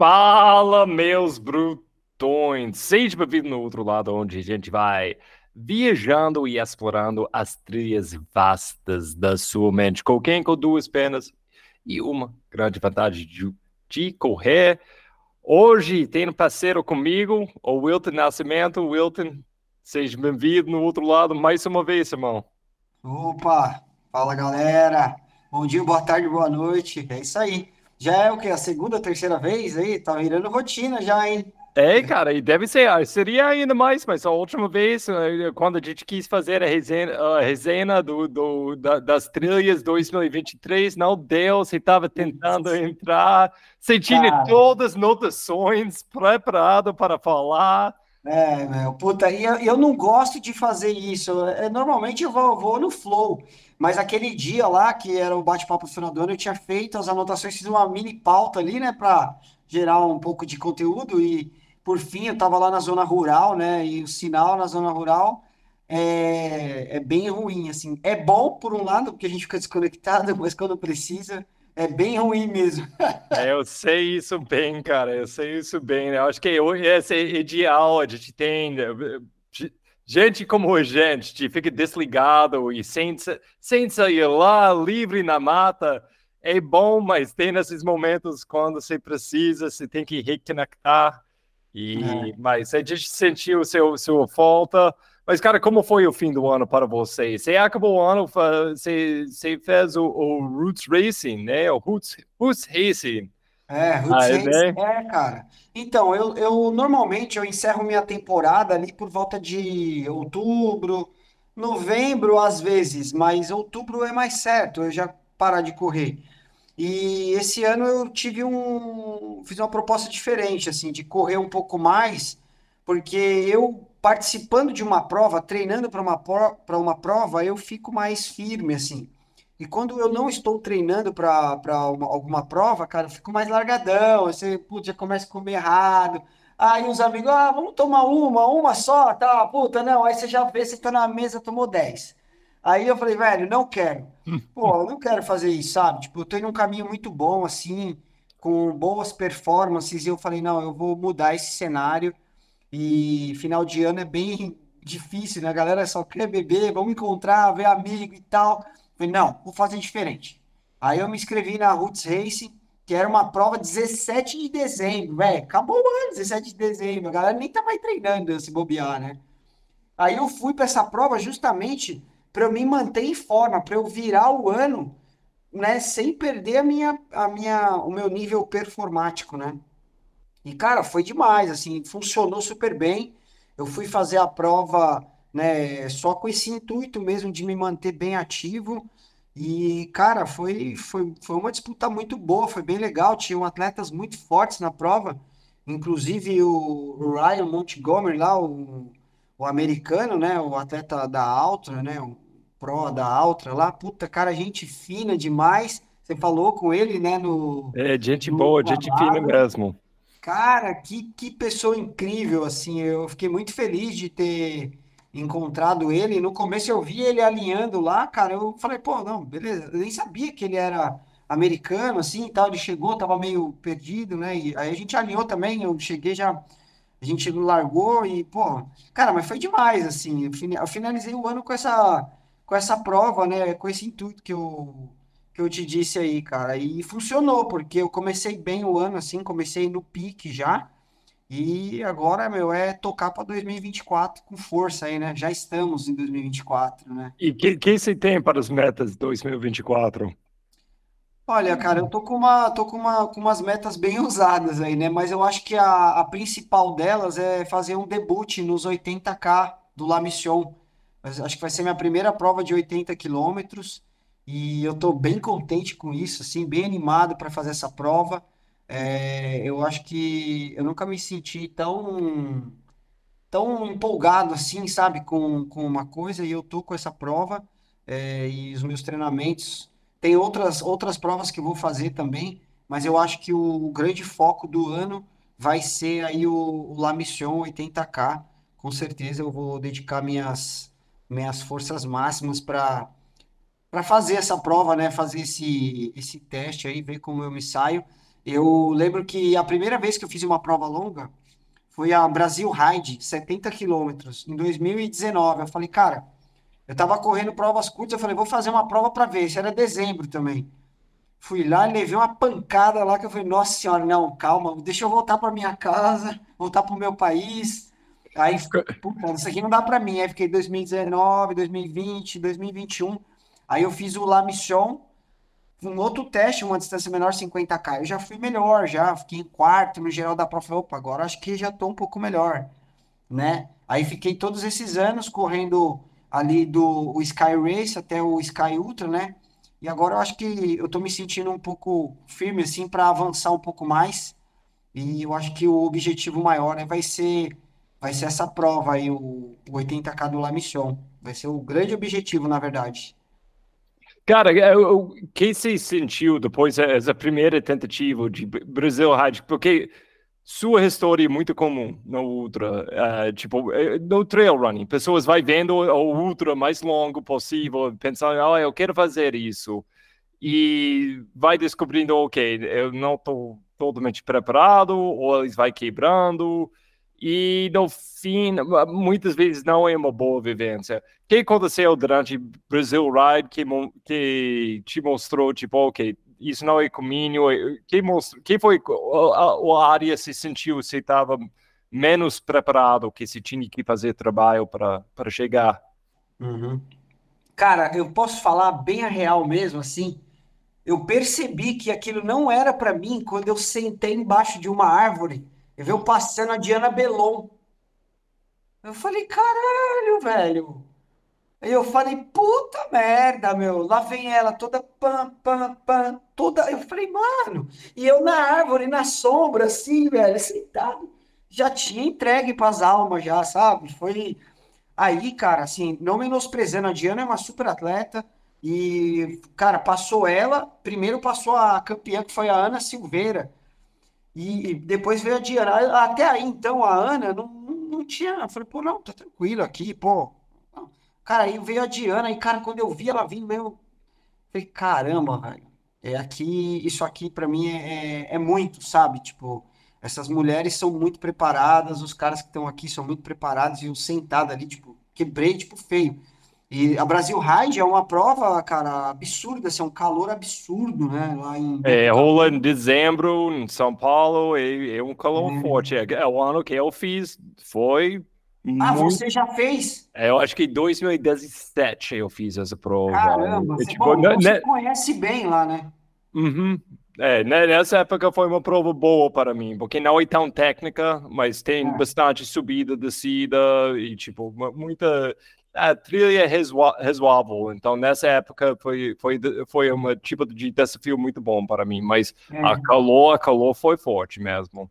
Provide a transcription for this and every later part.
Fala, meus brutões! Seja bem-vindo no outro lado, onde a gente vai viajando e explorando as trilhas vastas da sua mente. Qualquer com duas pernas e uma grande vantagem de, de correr. Hoje tem um parceiro comigo, o Wilton Nascimento. Wilton, seja bem-vindo no outro lado mais uma vez, irmão. Opa, fala galera. Bom dia, boa tarde, boa noite. É isso aí. Já é o que? A segunda, terceira vez aí? Tá virando rotina já, hein? É, cara, e deve ser, ah, seria ainda mais, mas a última vez, eh, quando a gente quis fazer a resenha, a resenha do, do da, das trilhas 2023, não deu, você estava tentando entrar, você tinha cara, todas as notações preparado para falar. É, meu, puta, e eu, eu não gosto de fazer isso, é, normalmente eu vou, vou no flow, mas aquele dia lá, que era o bate-papo final do ano, eu tinha feito as anotações, fiz uma mini pauta ali, né, para gerar um pouco de conteúdo. E, por fim, eu estava lá na zona rural, né, e o sinal na zona rural é, é bem ruim, assim. É bom, por um lado, porque a gente fica desconectado, mas quando precisa, é bem ruim mesmo. É, eu sei isso bem, cara. Eu sei isso bem. Né? Eu acho que hoje é ideal. A gente tem gente como a gente fica desligado e sem, sem sair lá, livre na mata, é bom, mas tem nesses momentos quando você precisa, você tem que reconectar. E, é. Mas a gente sentiu seu, sua falta. Mas, cara, como foi o fim do ano para você? Você acabou o ano, você, você fez o, o Roots Racing, né? O Roots, Roots Racing. É, Roots ah, é, é, cara. Então, eu, eu normalmente eu encerro minha temporada ali por volta de outubro, novembro às vezes, mas outubro é mais certo, eu já parar de correr. E esse ano eu tive um, fiz uma proposta diferente, assim, de correr um pouco mais, porque eu participando de uma prova, treinando para uma, para uma prova, eu fico mais firme, assim. E quando eu não estou treinando para alguma prova, cara, eu fico mais largadão. Você, putz, já começa a comer errado. Aí os amigos, ah, vamos tomar uma, uma só, tá? Puta, não. Aí você já vê, você tá na mesa, tomou 10. Aí eu falei, velho, não quero. Pô, eu não quero fazer isso, sabe? Tipo, eu tô em um caminho muito bom, assim, com boas performances. E eu falei, não, eu vou mudar esse cenário. E final de ano é bem difícil, né? A galera só quer beber, vamos encontrar, ver amigo e tal. Falei, não, vou fazer diferente. Aí eu me inscrevi na Roots Racing, que era uma prova 17 de dezembro, velho. Acabou o ano, 17 de dezembro. A galera nem tá mais treinando se bobear, né? Aí eu fui para essa prova justamente para eu me manter em forma, para eu virar o ano, né, sem perder a minha, a minha, o meu nível performático, né? E cara, foi demais, assim, funcionou super bem. Eu fui fazer a prova né? Só com esse intuito mesmo de me manter bem ativo. E, cara, foi, foi, foi uma disputa muito boa, foi bem legal. Tinham atletas muito fortes na prova, inclusive o Ryan Montgomery lá, o, o americano, né? O atleta da Altra, né? O pro da Altra lá. Puta, cara, gente fina demais. Você falou com ele, né? No, é, gente no boa, trabalho. gente fina mesmo. Cara, que, que pessoa incrível, assim. Eu fiquei muito feliz de ter encontrado ele. No começo eu vi ele alinhando lá, cara. Eu falei, pô, não, beleza. Eu nem sabia que ele era americano, assim e tal. Ele chegou, tava meio perdido, né? E aí a gente alinhou também. Eu cheguei já. A gente largou e, pô, cara, mas foi demais, assim. Eu finalizei o ano com essa, com essa prova, né? Com esse intuito que eu, que eu te disse aí, cara. E funcionou, porque eu comecei bem o ano, assim, comecei no pique já. E agora, meu, é tocar para 2024 com força aí, né? Já estamos em 2024, né? E que, que você tem para as metas de 2024? Olha, cara, eu tô com uma, tô com uma, com umas metas bem ousadas aí, né? Mas eu acho que a, a principal delas é fazer um debut nos 80K do La Mission. Mas acho que vai ser minha primeira prova de 80 quilômetros e eu tô bem contente com isso, assim, bem animado para fazer essa prova. É, eu acho que eu nunca me senti tão, tão empolgado assim, sabe, com, com uma coisa e eu tô com essa prova é, e os meus treinamentos. Tem outras, outras provas que eu vou fazer também, mas eu acho que o, o grande foco do ano vai ser aí o, o La Mission 80K. Com certeza eu vou dedicar minhas, minhas forças máximas para para fazer essa prova, né? Fazer esse, esse teste aí, ver como eu me saio. Eu lembro que a primeira vez que eu fiz uma prova longa foi a Brasil Ride, 70 quilômetros, em 2019. Eu falei, cara, eu tava correndo provas curtas, eu falei, vou fazer uma prova para ver. Isso era dezembro também. Fui lá e levei uma pancada lá que eu falei, nossa senhora, não, calma, deixa eu voltar para minha casa, voltar para o meu país. Aí, puta, isso aqui não dá para mim. Aí fiquei 2019, 2020, 2021. Aí eu fiz o La Mission, um outro teste, uma distância menor, 50k. Eu já fui melhor, já fiquei em quarto no geral da prova. Opa, agora acho que já tô um pouco melhor, né? Aí fiquei todos esses anos correndo ali do Sky Race até o Sky Ultra, né? E agora eu acho que eu tô me sentindo um pouco firme, assim, para avançar um pouco mais. E eu acho que o objetivo maior né, vai ser vai ser essa prova aí, o, o 80K do La Mission. Vai ser o grande objetivo, na verdade. Cara, é, o que você sentiu depois dessa primeira tentativa de Brasil Ride? Porque sua história é muito comum no ultra, uh, tipo, é, no trail running. Pessoas vai vendo o ultra mais longo possível, pensando, oh, eu quero fazer isso. E vai descobrindo, ok, eu não estou totalmente preparado, ou eles vai quebrando. E no fim, muitas vezes não é uma boa vivência. O que aconteceu durante Brasil Ride que, que te mostrou, tipo, ok, isso não é caminho. Quem, mostrou, quem foi a, a área se sentiu se estava menos preparado que se tinha que fazer trabalho para chegar? Uhum. Cara, eu posso falar bem a real mesmo, assim. Eu percebi que aquilo não era para mim quando eu sentei embaixo de uma árvore e veio passando a Diana Belon. Eu falei, caralho, velho. Aí eu falei, puta merda, meu. Lá vem ela toda pam, pam, pam, toda. Eu falei, mano. E eu na árvore, na sombra, assim, velho, sentado. Já tinha entregue pras almas, já, sabe? Foi. Aí, cara, assim, não menosprezando, a Diana é uma super atleta. E, cara, passou ela. Primeiro passou a campeã, que foi a Ana Silveira. E depois veio a Diana. Até aí, então, a Ana não, não tinha. Eu falei, pô, não, tá tranquilo aqui, pô Cara, aí veio a Diana, e, cara, quando eu vi ela vindo mesmo, falei, caramba, velho. É aqui, isso aqui para mim é, é, é, muito, sabe? Tipo, essas mulheres são muito preparadas, os caras que estão aqui são muito preparados, e eu sentado ali, tipo, quebrei, tipo, feio. E a Brasil Ride é uma prova, cara, absurda, assim, é um calor absurdo, né? Lá em... É, rola em dezembro, em São Paulo, é, é um calor é. forte. É, é, o ano que eu fiz foi ah, muito... você já fez? É, eu acho que em 2017 eu fiz essa prova. Caramba, é, tipo, bom, né, você né... conhece bem lá, né? Uhum. É, né, nessa época foi uma prova boa para mim, porque não é tão técnica, mas tem é. bastante subida, descida e, tipo, muita a trilha é razoável. Então, nessa época foi, foi, foi um tipo de desafio muito bom para mim, mas é. a calor, a calor foi forte mesmo.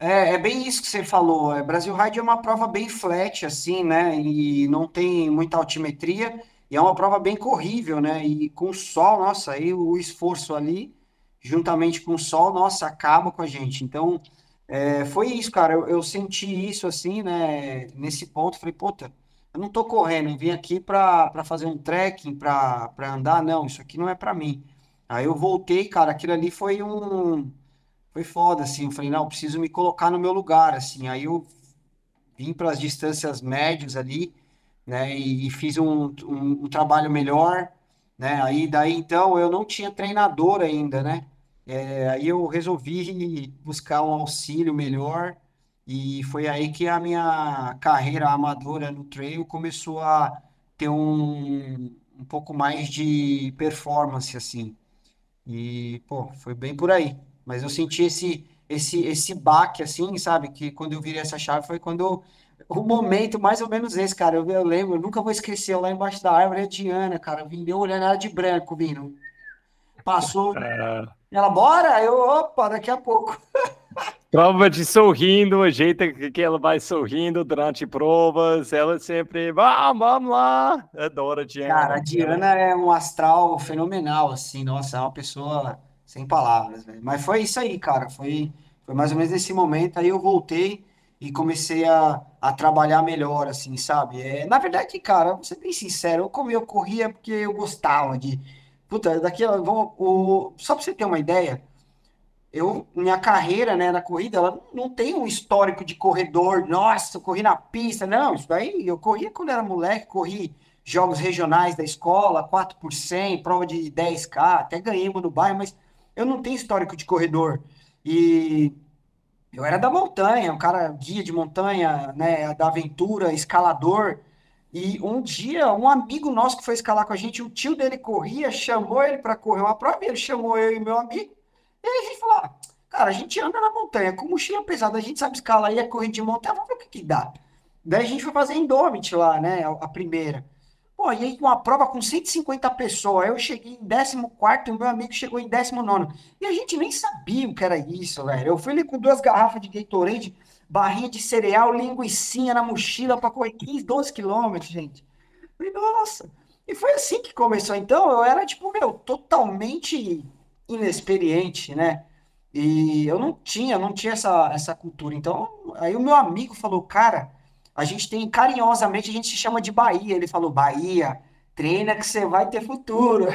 É, é bem isso que você falou. É, Brasil Ride é uma prova bem flat, assim, né? E não tem muita altimetria. E é uma prova bem corrível, né? E com o sol, nossa, aí o esforço ali, juntamente com o sol, nossa, acaba com a gente. Então, é, foi isso, cara. Eu, eu, senti isso, assim, né? Nesse ponto, falei, puta, eu não tô correndo, eu vim aqui para fazer um trekking, para andar. Não, isso aqui não é para mim. Aí eu voltei, cara, aquilo ali foi um foi foda, assim. Eu falei, não, eu preciso me colocar no meu lugar, assim. Aí eu vim para as distâncias médias ali, né? E, e fiz um, um, um, trabalho melhor, né? Aí daí então eu não tinha treinador ainda, né? É, aí eu resolvi buscar um auxílio melhor e foi aí que a minha carreira amadora no trail começou a ter um, um pouco mais de performance, assim. E, pô, foi bem por aí. Mas eu senti esse, esse, esse baque, assim, sabe? Que quando eu virei essa chave foi quando eu, o momento mais ou menos esse, cara. Eu, eu lembro, eu nunca vou esquecer, lá embaixo da árvore, a Diana, cara, eu vim olhando ela de branco, vindo. Passou. É... Ela, bora? Eu, opa, daqui a pouco. Prova de sorrindo, o jeito que ela vai sorrindo durante provas, ela sempre, vamos, vamos lá. Adoro a Diana. Cara, a Diana é um astral fenomenal, assim, nossa, é uma pessoa sem palavras, velho. Mas foi isso aí, cara. Foi, foi mais ou menos nesse momento. Aí eu voltei e comecei a, a trabalhar melhor, assim, sabe? É, na verdade, cara, vou ser bem sincero, eu, como eu corria porque eu gostava de. Puta, daqui, vamos, o, só pra você ter uma ideia, eu, minha carreira, né, na corrida, ela não tem um histórico de corredor, nossa, eu corri na pista, não, isso daí, eu corria quando era moleque, corri jogos regionais da escola, 4 por 100, prova de 10K, até ganhei uma no bairro, mas eu não tenho histórico de corredor. E eu era da montanha, um cara guia de montanha, né, da aventura, escalador. E um dia, um amigo nosso que foi escalar com a gente, o tio dele corria, chamou ele para correr uma prova, ele chamou eu e meu amigo. E aí a gente falou: ah, cara, a gente anda na montanha com mochila pesada, a gente sabe escalar e é corrente de montanha, vamos ver o que, que dá. Daí a gente foi fazer Indomit lá, né, a, a primeira. Pô, e aí uma prova com 150 pessoas, eu cheguei em 14 e o meu amigo chegou em 19. E a gente nem sabia o que era isso, velho. Eu fui ali com duas garrafas de Gatorade, barrinha de cereal, linguiçinha na mochila para correr 15, 12 quilômetros, gente. Falei, nossa. E foi assim que começou. Então, eu era, tipo, meu, totalmente inexperiente, né? E eu não tinha, não tinha essa, essa cultura. Então, aí o meu amigo falou, cara, a gente tem carinhosamente, a gente se chama de Bahia. Ele falou, Bahia, treina que você vai ter futuro.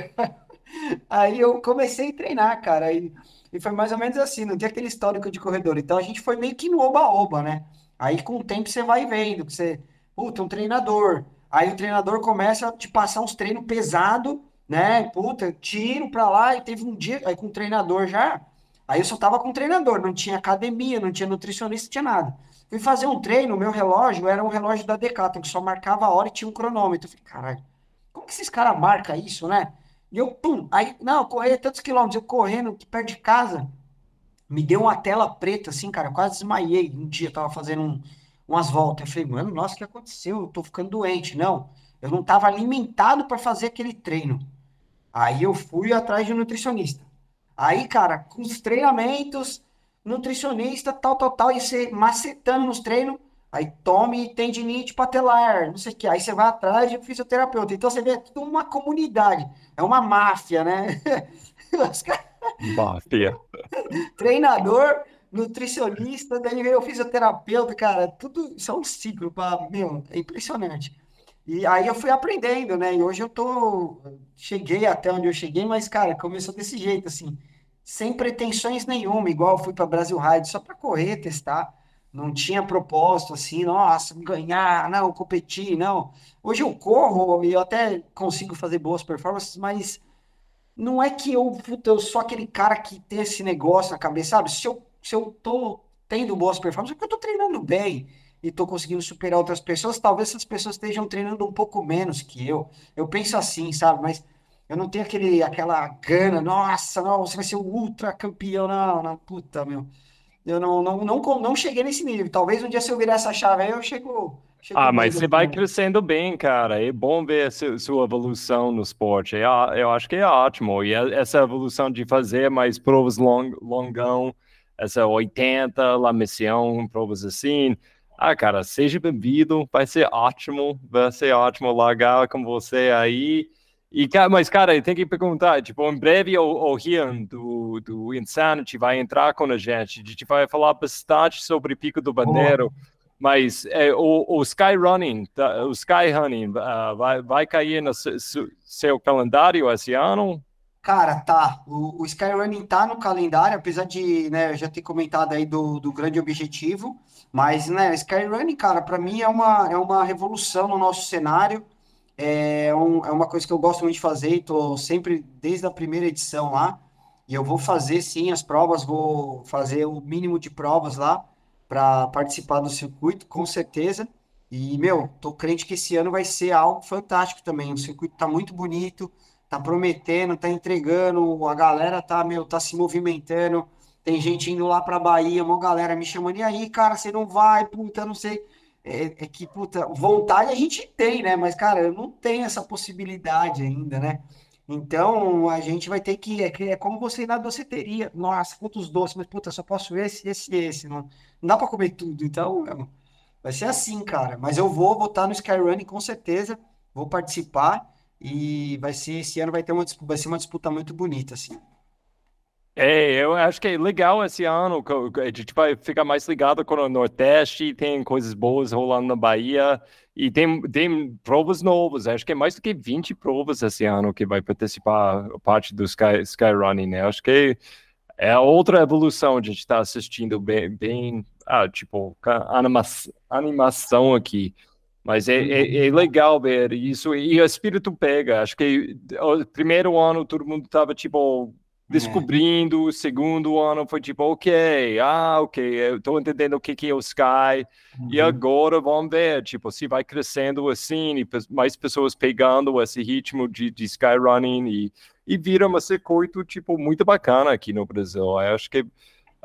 aí eu comecei a treinar, cara. E, e foi mais ou menos assim, não tinha aquele histórico de corredor. Então a gente foi meio que no oba-oba, né? Aí com o tempo você vai vendo que você, puta, um treinador. Aí o treinador começa a te passar uns treinos pesados né? Puta, tiro pra lá e teve um dia aí com o treinador já. Aí eu só tava com o treinador, não tinha academia, não tinha nutricionista, não tinha nada. Fui fazer um treino, meu relógio era um relógio da Decathlon, que só marcava a hora e tinha um cronômetro. Eu falei, caralho, como que esses caras marcam isso, né? E eu, pum, aí, não, eu corri tantos quilômetros, eu correndo aqui perto de casa, me deu uma tela preta, assim, cara, quase desmaiei. Um dia tava fazendo um, umas voltas. Eu falei, mano, nossa, o que aconteceu? Eu tô ficando doente. Não, eu não tava alimentado para fazer aquele treino. Aí eu fui atrás de um nutricionista. Aí, cara, com os treinamentos, nutricionista, tal, tal, tal, e você macetando nos treinos, aí tome tendinite patelar, não sei o que. Aí você vai atrás de fisioterapeuta. Então você vê é tudo uma comunidade, é uma máfia, né? Máfia. Treinador, nutricionista, daí veio o fisioterapeuta, cara, tudo, isso é um ciclo, pra, meu, é impressionante. E aí eu fui aprendendo, né? E hoje eu tô. Cheguei até onde eu cheguei, mas, cara, começou desse jeito, assim, sem pretensões nenhuma, igual eu fui para Brasil Ride só para correr, testar. Não tinha propósito assim, nossa, ganhar, não, competir, não. Hoje eu corro e eu até consigo fazer boas performances, mas não é que eu, puta, eu sou aquele cara que tem esse negócio na cabeça, sabe? Se eu, se eu tô tendo boas performances, é porque eu tô treinando bem e estou conseguindo superar outras pessoas, talvez essas pessoas estejam treinando um pouco menos que eu. Eu penso assim, sabe? Mas eu não tenho aquele, aquela gana, nossa, não, você vai ser o ultra campeão, não, não, puta, meu. Eu não, não, não, não cheguei nesse nível. Talvez um dia se eu virar essa chave aí, eu chego. chego ah, mas você vai crescendo bem, cara. É bom ver a sua evolução no esporte. É, eu acho que é ótimo. E essa evolução de fazer mais provas long, longão, essa 80, La Missão, provas assim ah, cara, seja bem-vindo, vai ser ótimo, vai ser ótimo largar com você aí. E, mas, cara, tem que perguntar, tipo, em breve o, o Rian do, do Insanity vai entrar com a gente, a gente vai falar bastante sobre Pico do Bandeiro, oh. mas é, o, o Sky Running, tá, o Sky Running uh, vai, vai cair no seu, seu calendário esse ano? Cara, tá. O, o Skyrunning tá no calendário, apesar de, né, eu já ter comentado aí do, do grande objetivo, mas, né, Skyrunning, cara, para mim é uma, é uma revolução no nosso cenário, é, um, é uma coisa que eu gosto muito de fazer, tô sempre desde a primeira edição lá, e eu vou fazer sim as provas, vou fazer o mínimo de provas lá para participar do circuito, com certeza. E, meu, tô crente que esse ano vai ser algo fantástico também. O circuito tá muito bonito, tá prometendo, tá entregando, a galera tá, meu, tá se movimentando. Tem gente indo lá pra Bahia, uma galera me chamando, e aí, cara, você não vai, puta, não sei. É, é, que, puta, vontade a gente tem, né? Mas, cara, eu não tenho essa possibilidade ainda, né? Então, a gente vai ter que. É, é como você ir na doceteria. Nossa, quantos doces, mas, puta, só posso esse, esse esse. Não, não dá pra comer tudo. Então, vai ser assim, cara. Mas eu vou votar no Skyrunning com certeza. Vou participar. E vai ser, esse ano vai ter uma, vai ser uma disputa muito bonita, assim. É, eu acho que é legal esse ano, a gente vai ficar mais ligado com o Nordeste, tem coisas boas rolando na Bahia, e tem, tem provas novas, acho que é mais do que 20 provas esse ano que vai participar parte do Sky, Sky Running, né? Acho que é outra evolução, a gente está assistindo bem, bem ah, tipo, anima animação aqui. Mas é, é, é, legal ver isso e o espírito pega. Acho que o primeiro ano todo mundo estava tipo descobrindo, o segundo ano foi tipo, ok, ah, ok, eu estou entendendo o que, que é o Sky, uhum. e agora vamos ver, tipo, se vai crescendo assim, e mais pessoas pegando esse ritmo de, de Skyrunning, e, e vira um circuito, tipo, muito bacana aqui no Brasil. Eu acho que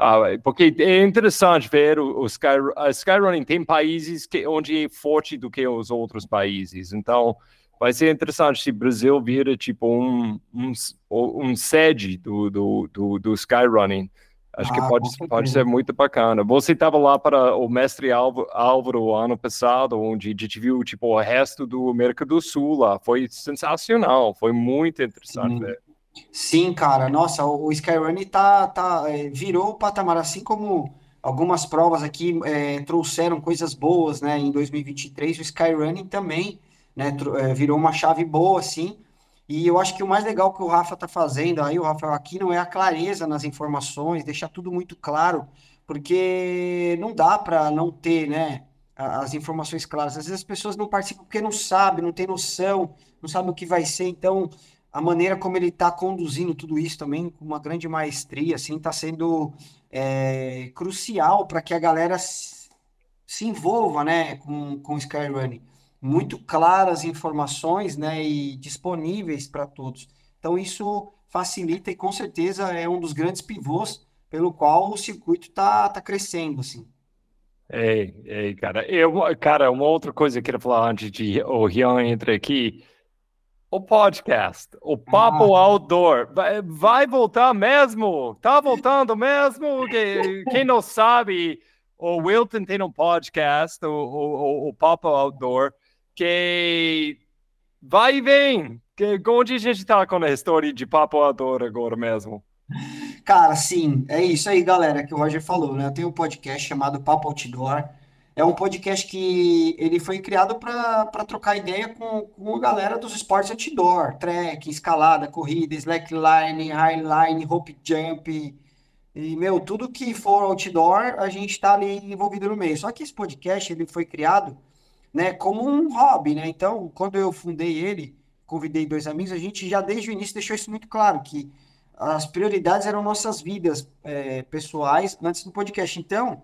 ah, porque é interessante ver o, o Sky, a Skyrunning tem países que, onde é forte do que os outros países. Então, vai ser interessante se o Brasil vira tipo um, um, um sede do, do, do, do Skyrunning. Acho ah, que pode, pode ser muito bacana. Você estava lá para o Mestre Álvaro, Álvaro ano passado, onde a gente viu tipo, o resto do América do Sul lá. Foi sensacional, foi muito interessante. Né? Sim, cara, nossa, o, Skyrunning tá, tá, é, virou o patamar, assim como algumas provas aqui é, trouxeram coisas boas, né, em 2023, o Skyrunning também, né, é, virou uma chave boa, assim, e eu acho que o mais legal que o Rafa tá fazendo aí, o Rafael aqui, não é a clareza nas informações, deixar tudo muito claro, porque não dá para não ter, né, as informações claras. Às vezes as pessoas não participam porque não sabem, não tem noção, não sabem o que vai ser, então a maneira como ele está conduzindo tudo isso também com uma grande maestria, assim, está sendo é, crucial para que a galera se, se envolva, né, com, com o Skyrunning. Muito claras informações, né, e disponíveis para todos. Então isso facilita e com certeza é um dos grandes pivôs pelo qual o circuito está tá crescendo, assim. Ei, ei, cara, eu, cara, uma outra coisa que eu queria falar antes de o Rian entre aqui, o podcast, o Papo ah. Outdoor, vai, vai, voltar mesmo? Tá voltando mesmo? Quem não sabe, o Wilton tem um podcast, o, o, o Papo Outdoor, que vai e vem. Que, onde a gente tá com a história de Papo Outdoor agora mesmo? Cara, sim, é isso aí, galera, que o Roger falou, né? Eu tenho um podcast chamado Papo Outdoor, é um podcast que ele foi criado para trocar ideia com, com a galera dos esportes outdoor, trek, escalada, corrida, slackline, highline, rope jump, e, meu, tudo que for outdoor, a gente está ali envolvido no meio. Só que esse podcast, ele foi criado, né, como um hobby, né? Então, quando eu fundei ele, convidei dois amigos, a gente já desde o início deixou isso muito claro, que as prioridades eram nossas vidas é, pessoais antes do podcast. Então,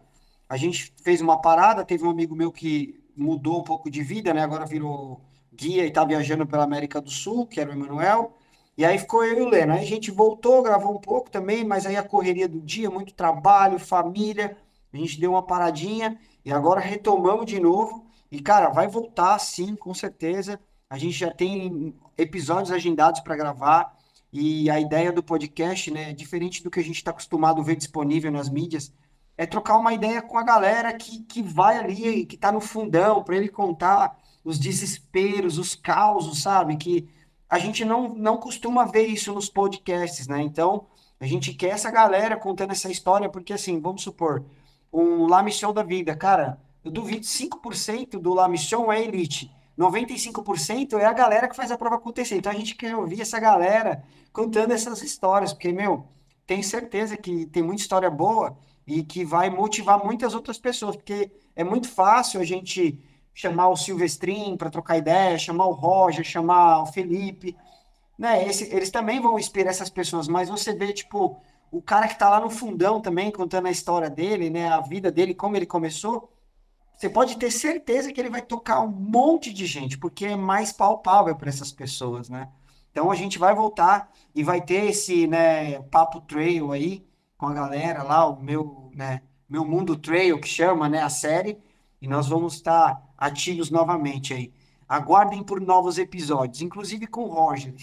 a gente fez uma parada, teve um amigo meu que mudou um pouco de vida, né? Agora virou guia e tá viajando pela América do Sul, que era o Emanuel. E aí ficou eu e o Leno. Aí a gente voltou, gravou um pouco também, mas aí a correria do dia, muito trabalho, família. A gente deu uma paradinha e agora retomamos de novo. E, cara, vai voltar sim, com certeza. A gente já tem episódios agendados para gravar. E a ideia do podcast, né, diferente do que a gente está acostumado a ver disponível nas mídias, é trocar uma ideia com a galera que, que vai ali, que está no fundão, para ele contar os desesperos, os causos, sabe? Que a gente não, não costuma ver isso nos podcasts, né? Então, a gente quer essa galera contando essa história, porque assim, vamos supor, um La Mission da vida, cara, eu duvido 5% do La Mission é elite. 95% é a galera que faz a prova acontecer. Então a gente quer ouvir essa galera contando essas histórias, porque, meu, tenho certeza que tem muita história boa e que vai motivar muitas outras pessoas, porque é muito fácil a gente chamar o Silvestrin para trocar ideia, chamar o Roger, chamar o Felipe, né? Esse, eles também vão inspirar essas pessoas, mas você vê, tipo, o cara que está lá no fundão também, contando a história dele, né? A vida dele, como ele começou, você pode ter certeza que ele vai tocar um monte de gente, porque é mais palpável para essas pessoas, né? Então a gente vai voltar e vai ter esse, né, papo trail aí, com a galera lá, o meu, né, meu Mundo Trail, que chama, né, a série, e nós vamos estar ativos novamente aí. Aguardem por novos episódios, inclusive com o Roger.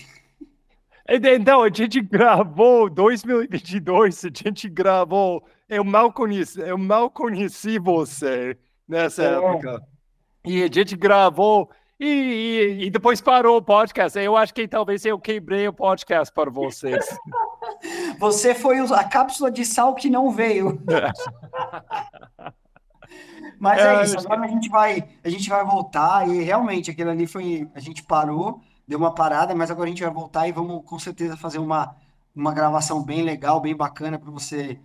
Então, a gente gravou 2022, a gente gravou. Eu mal conheci, eu mal conheci você nessa é. época. E a gente gravou e, e, e, depois parou o podcast. Eu acho que talvez eu quebrei o podcast para vocês. Você foi a cápsula de sal que não veio. Mas é, é isso, agora a gente vai, a gente vai voltar e realmente aquilo ali foi, a gente parou, deu uma parada, mas agora a gente vai voltar e vamos com certeza fazer uma uma gravação bem legal, bem bacana para você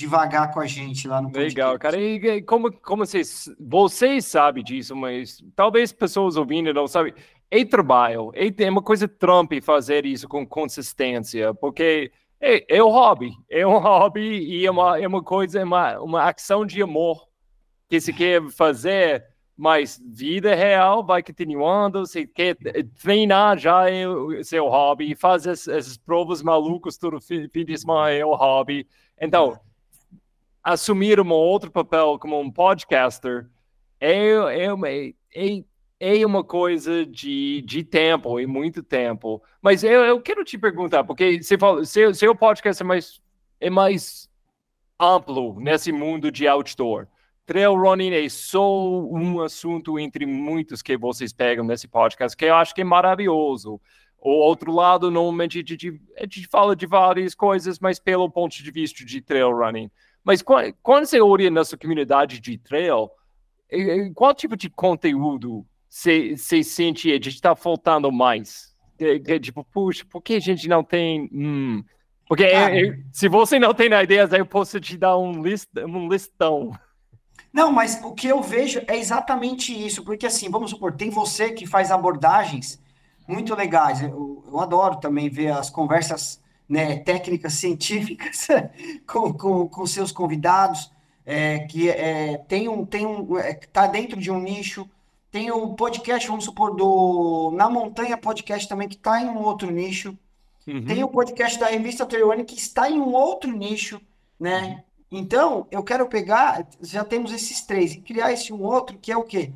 devagar com a gente lá no podcast. Legal, cara. E como, como vocês, vocês sabem disso, mas talvez pessoas ouvindo não sabem. É trabalho, é uma coisa Trump fazer isso com consistência, porque é, é um hobby, é um hobby e é uma, é uma coisa, é uma, uma ação de amor que se quer fazer, mas vida real vai continuando, se quer treinar já é o seu hobby, fazer essas provas malucas todo fim de semana é o hobby. Então, assumir um outro papel como um podcaster é, é, é, é uma coisa de, de tempo, e muito tempo. Mas eu, eu quero te perguntar, porque você fala, seu, seu podcast é mais, é mais amplo nesse mundo de outdoor. Trail running é só um assunto entre muitos que vocês pegam nesse podcast, que eu acho que é maravilhoso. O outro lado, normalmente, a gente fala de várias coisas, mas pelo ponto de vista de trail running. Mas quando, quando você olha nessa comunidade de trail, qual tipo de conteúdo você, você sente que a gente está faltando mais? tipo, puxa, por que a gente não tem. Hum, porque é, se você não tem ideias, aí eu posso te dar um, list, um listão. Não, mas o que eu vejo é exatamente isso, porque assim, vamos supor, tem você que faz abordagens muito legais. Eu, eu adoro também ver as conversas né, técnicas científicas com, com, com, seus convidados, é, que é, tem um, tem um, é, tá dentro de um nicho. Tem o podcast, vamos supor, do Na Montanha Podcast também, que está em um outro nicho. Uhum. Tem o podcast da revista Trailrunning, que está em um outro nicho, né? Então, eu quero pegar, já temos esses três, e criar esse um outro, que é o quê?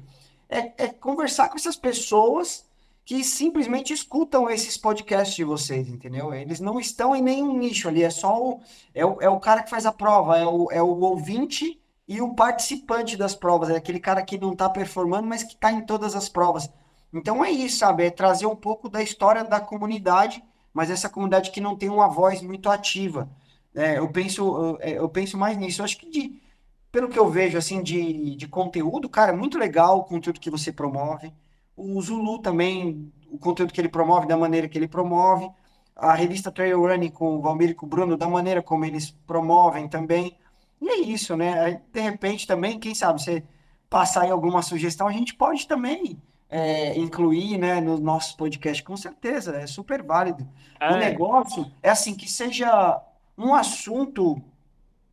É, é conversar com essas pessoas que simplesmente escutam esses podcasts de vocês, entendeu? Eles não estão em nenhum nicho ali, é só o, é o, é o cara que faz a prova, é o, é o ouvinte e o participante das provas, é aquele cara que não está performando, mas que está em todas as provas. Então é isso, sabe? É trazer um pouco da história da comunidade, mas essa comunidade que não tem uma voz muito ativa. É, eu, penso, eu, é, eu penso mais nisso. Eu acho que, de, pelo que eu vejo assim de, de conteúdo, cara, é muito legal o conteúdo que você promove o Zulu também, o conteúdo que ele promove, da maneira que ele promove, a revista Trail Running com o Valmir e com o Bruno, da maneira como eles promovem também. E é isso, né? De repente também, quem sabe, você passar aí alguma sugestão, a gente pode também é, incluir né, no nosso podcast, com certeza, é super válido. É. O negócio é assim, que seja um assunto,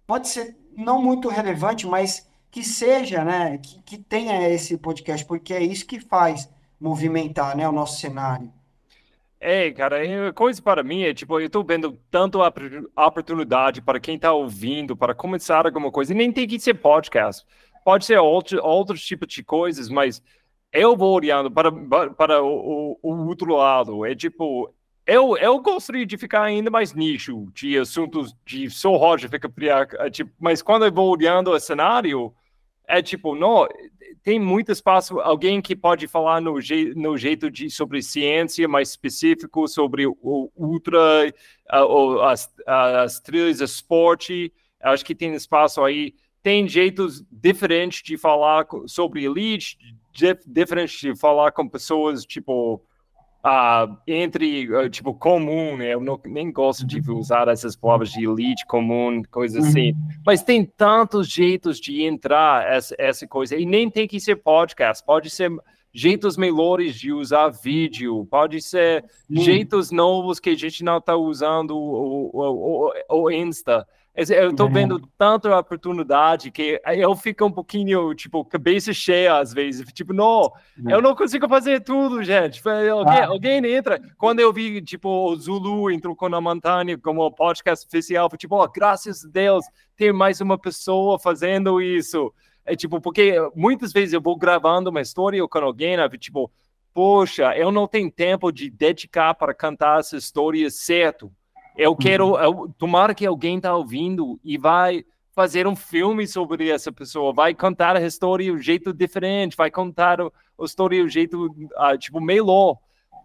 pode ser não muito relevante, mas que seja, né, que, que tenha esse podcast, porque é isso que faz movimentar, né, o nosso cenário. É, cara, é, coisa para mim é tipo, eu estou vendo tanto a oportunidade para quem está ouvindo, para começar alguma coisa, e nem tem que ser podcast, pode ser outro, outros tipos de coisas, mas eu vou olhando para, para o, o, outro lado, é tipo, eu, eu gostaria de ficar ainda mais nicho de assuntos de só Roger fica é, tipo, mas quando eu vou olhando o cenário, é tipo, não, tem muito espaço, alguém que pode falar no, je, no jeito de sobre ciência mais específico, sobre o ultra, uh, as, as trilhas esporte, acho que tem espaço aí. Tem jeitos diferentes de falar sobre elite, diferentes de falar com pessoas, tipo, uh, entre, uh, tipo, comum, né? Eu não, nem gosto de uhum. usar essas palavras de elite, comum, coisas assim. Uhum. Mas tem tantos jeitos de entrar essa, essa coisa. E nem tem que ser podcast, pode ser jeitos melhores de usar vídeo, pode ser jeitos novos que a gente não está usando o, o, o, o Insta. Eu estou vendo tanta oportunidade que eu fico um pouquinho, tipo, cabeça cheia às vezes. Tipo, não, eu não consigo fazer tudo, gente. Alguém, ah. alguém entra. Quando eu vi, tipo, o Zulu entrou com a Montanha como podcast oficial, foi tipo, oh, graças a Deus, tem mais uma pessoa fazendo isso. É tipo, porque muitas vezes eu vou gravando uma história com alguém, tipo, poxa, eu não tenho tempo de dedicar para cantar essa história certo eu quero, uhum. eu, tomara que alguém está ouvindo e vai fazer um filme sobre essa pessoa, vai contar a história de um jeito diferente, vai contar a história de um jeito, uh, tipo, melhor.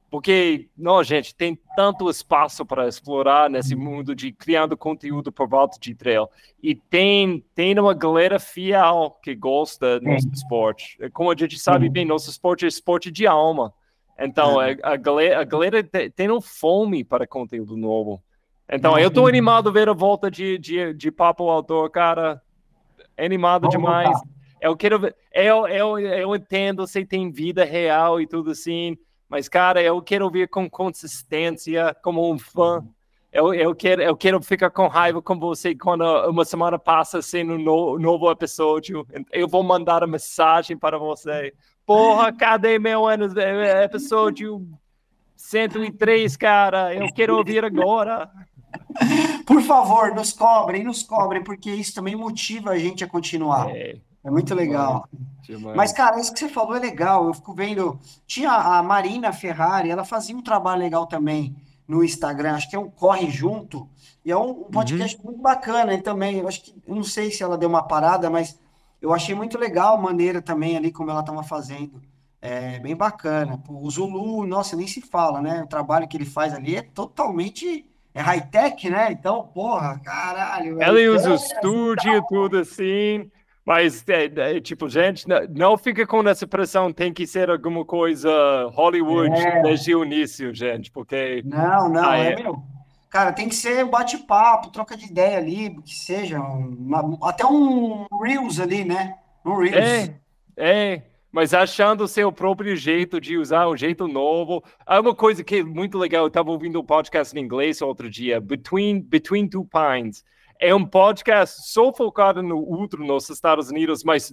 Porque, não, gente, tem tanto espaço para explorar nesse uhum. mundo de criando conteúdo por volta de trail. E tem, tem uma galera fiel que gosta do nosso esporte. Como a gente sabe bem, nosso esporte é esporte de alma. Então, a, a galera, a galera tem um fome para conteúdo novo. Então, eu tô animado a ver a volta de, de, de Papo Autor, cara. Animado demais. Voltar. Eu quero ver. Eu, eu, eu entendo se tem vida real e tudo assim, mas, cara, eu quero ver com consistência, como um fã. Eu, eu, quero, eu quero ficar com raiva com você quando uma semana passa sem um no, novo episódio. Eu vou mandar uma mensagem para você. Porra, cadê meu episódio 103, cara? Eu quero ouvir agora. Por favor, nos cobrem, nos cobrem, porque isso também motiva a gente a continuar. É, é muito legal. Demais. Mas, cara, isso que você falou é legal. Eu fico vendo. Tinha a Marina Ferrari, ela fazia um trabalho legal também no Instagram. Acho que é um Corre Junto. E é um, um podcast uhum. muito bacana e também. Eu acho que. Eu não sei se ela deu uma parada, mas eu achei muito legal a maneira também ali como ela estava fazendo. É bem bacana. O Zulu, nossa, nem se fala, né? O trabalho que ele faz ali é totalmente é high-tech, né? Então, porra, caralho. Ela usa o estúdio, tudo assim. Mas, é, é, tipo, gente, não fica com essa pressão, tem que ser alguma coisa Hollywood é. desde o início, gente, porque... Não, não, ah, é, é, meu... Cara, tem que ser bate-papo, troca de ideia ali, que seja, uma, até um Reels ali, né? Um Reels. É, é, mas achando o seu próprio jeito de usar um jeito novo. Há uma coisa que é muito legal, eu estava ouvindo um podcast em inglês outro dia, Between, Between Two Pines, é um podcast só focado no outro nos Estados Unidos, mas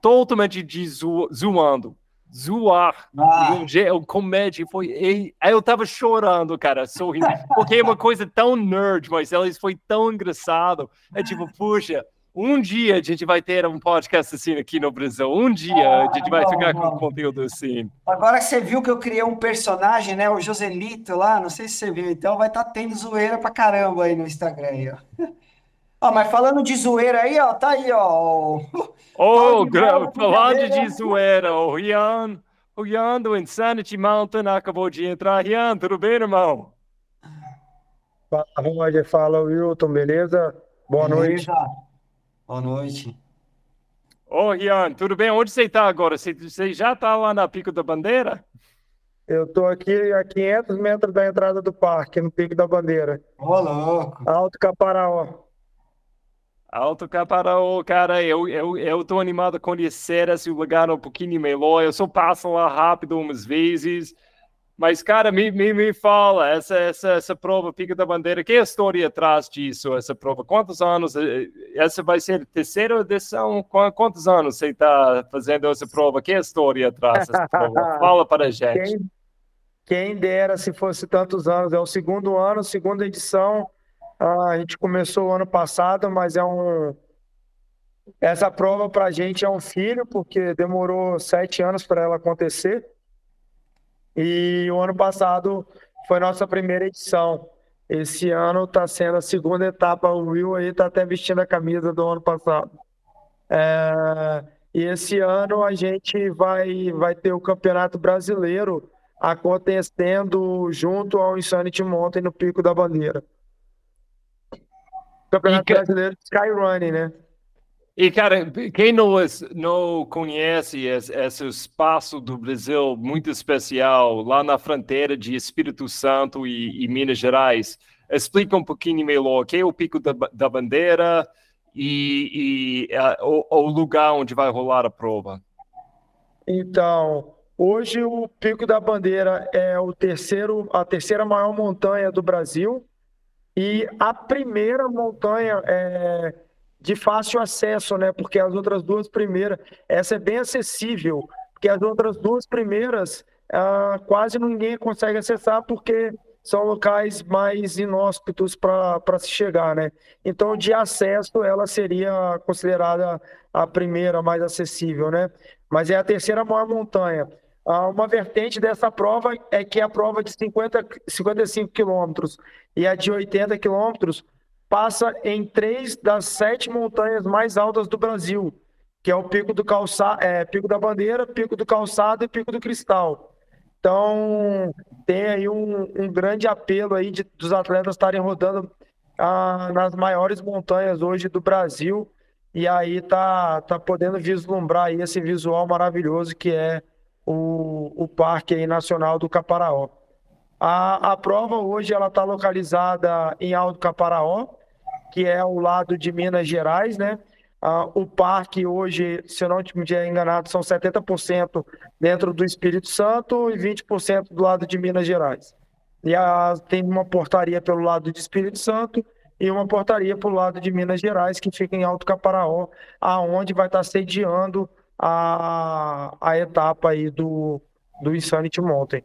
totalmente de zo zoando. Zoar. Ah. Um, um comédia. Foi, eu tava chorando, cara, sorrindo. Porque é uma coisa tão nerd, mas eles foi tão engraçado. É tipo, puxa, um dia a gente vai ter um podcast assim aqui no Brasil. Um dia ah, a gente vai bom, ficar bom. com conteúdo assim. Agora que você viu que eu criei um personagem, né? O Joselito lá, não sei se você viu, então vai estar tá tendo zoeira pra caramba aí no Instagram aí, ó. Ó, mas falando de zoeira aí, ó, tá aí, ó. Oh, falando de zoeira, o Rian, o Rian do Insanity Mountain acabou de entrar. Rian, tudo bem, irmão? Fala, Roger, fala, Wilton, beleza? Boa beleza. noite. Boa noite. Ô, oh, Rian, tudo bem? Onde você está agora? Você, você já está lá na Pico da Bandeira? Eu estou aqui a 500 metros da entrada do parque, no Pico da Bandeira. Ô, oh, louco. Alto Caparaó. Alto Caparaó, cara, eu, eu, eu tô animado a conhecer esse lugar um pouquinho melhor. Eu só passo lá rápido umas vezes. Mas, cara, me, me, me fala, essa, essa, essa prova Pica da Bandeira, que história atrás disso, essa prova? Quantos anos? Eh, essa vai ser a terceira edição? Quantos anos você está fazendo essa prova? Que história atrás dessa prova? Fala para a gente. Quem, quem dera se fosse tantos anos. É o segundo ano, segunda edição ah, a gente começou o ano passado, mas é um. Essa prova para a gente é um filho, porque demorou sete anos para ela acontecer. E o ano passado foi nossa primeira edição. Esse ano está sendo a segunda etapa. O Will aí está até vestindo a camisa do ano passado. É... E esse ano a gente vai, vai ter o Campeonato Brasileiro acontecendo junto ao Insanity Mountain no Pico da Bandeira. Campeonato e, Brasileiro de Skyrunning, né? E, cara, quem não, não conhece esse, esse, espaço do Brasil muito especial, lá na fronteira de Espírito Santo e, e Minas Gerais, explica um pouquinho melhor o que é o Pico da, da Bandeira e, e a, o, o, lugar onde vai rolar a prova. Então, hoje o Pico da Bandeira é o terceiro, a terceira maior montanha do Brasil, e a primeira montanha é de fácil acesso, né? Porque as outras duas primeiras, essa é bem acessível, porque as outras duas primeiras ah, quase ninguém consegue acessar porque são locais mais inóspitos para se chegar, né? Então, de acesso, ela seria considerada a primeira mais acessível, né? Mas é a terceira maior montanha. Ah, uma vertente dessa prova é que é a prova de 50, 55 quilômetros e a de 80 quilômetros passa em três das sete montanhas mais altas do Brasil, que é o Pico do Calçado, é, Pico da Bandeira, Pico do Calçado e Pico do Cristal. Então, tem aí um, um grande apelo aí de, dos atletas estarem rodando ah, nas maiores montanhas hoje do Brasil e aí tá, tá podendo vislumbrar aí esse visual maravilhoso que é o, o Parque aí Nacional do Caparaó. A, a prova hoje ela está localizada em Alto Caparaó, que é o lado de Minas Gerais, né? Ah, o parque hoje, se eu não estiver enganado, são 70% dentro do Espírito Santo e 20% do lado de Minas Gerais. E a, tem uma portaria pelo lado de Espírito Santo e uma portaria pelo lado de Minas Gerais, que fica em Alto Caparaó, aonde vai estar sediando a, a etapa aí do, do Insanity Mountain.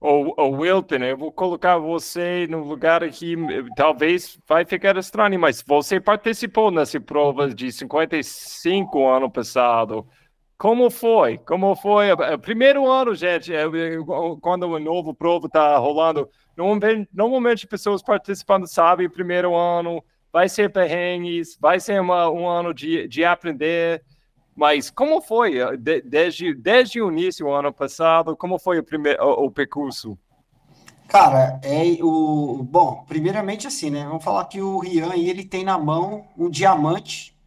O, o Wilton, eu vou colocar você no lugar aqui, talvez vai ficar estranho, mas você participou nessa prova de 55 ano passado. Como foi? Como foi? O primeiro ano, gente, é, quando o novo prova está rolando, normalmente pessoas participando sabem primeiro ano, vai ser perrengues, vai ser uma, um ano de, de aprender. Mas como foi eh, desde, desde o início, o ano passado, como foi o, primeiro, o, o percurso? Cara, é o bom, primeiramente assim, né? Vamos falar que o Rian ele tem na mão um diamante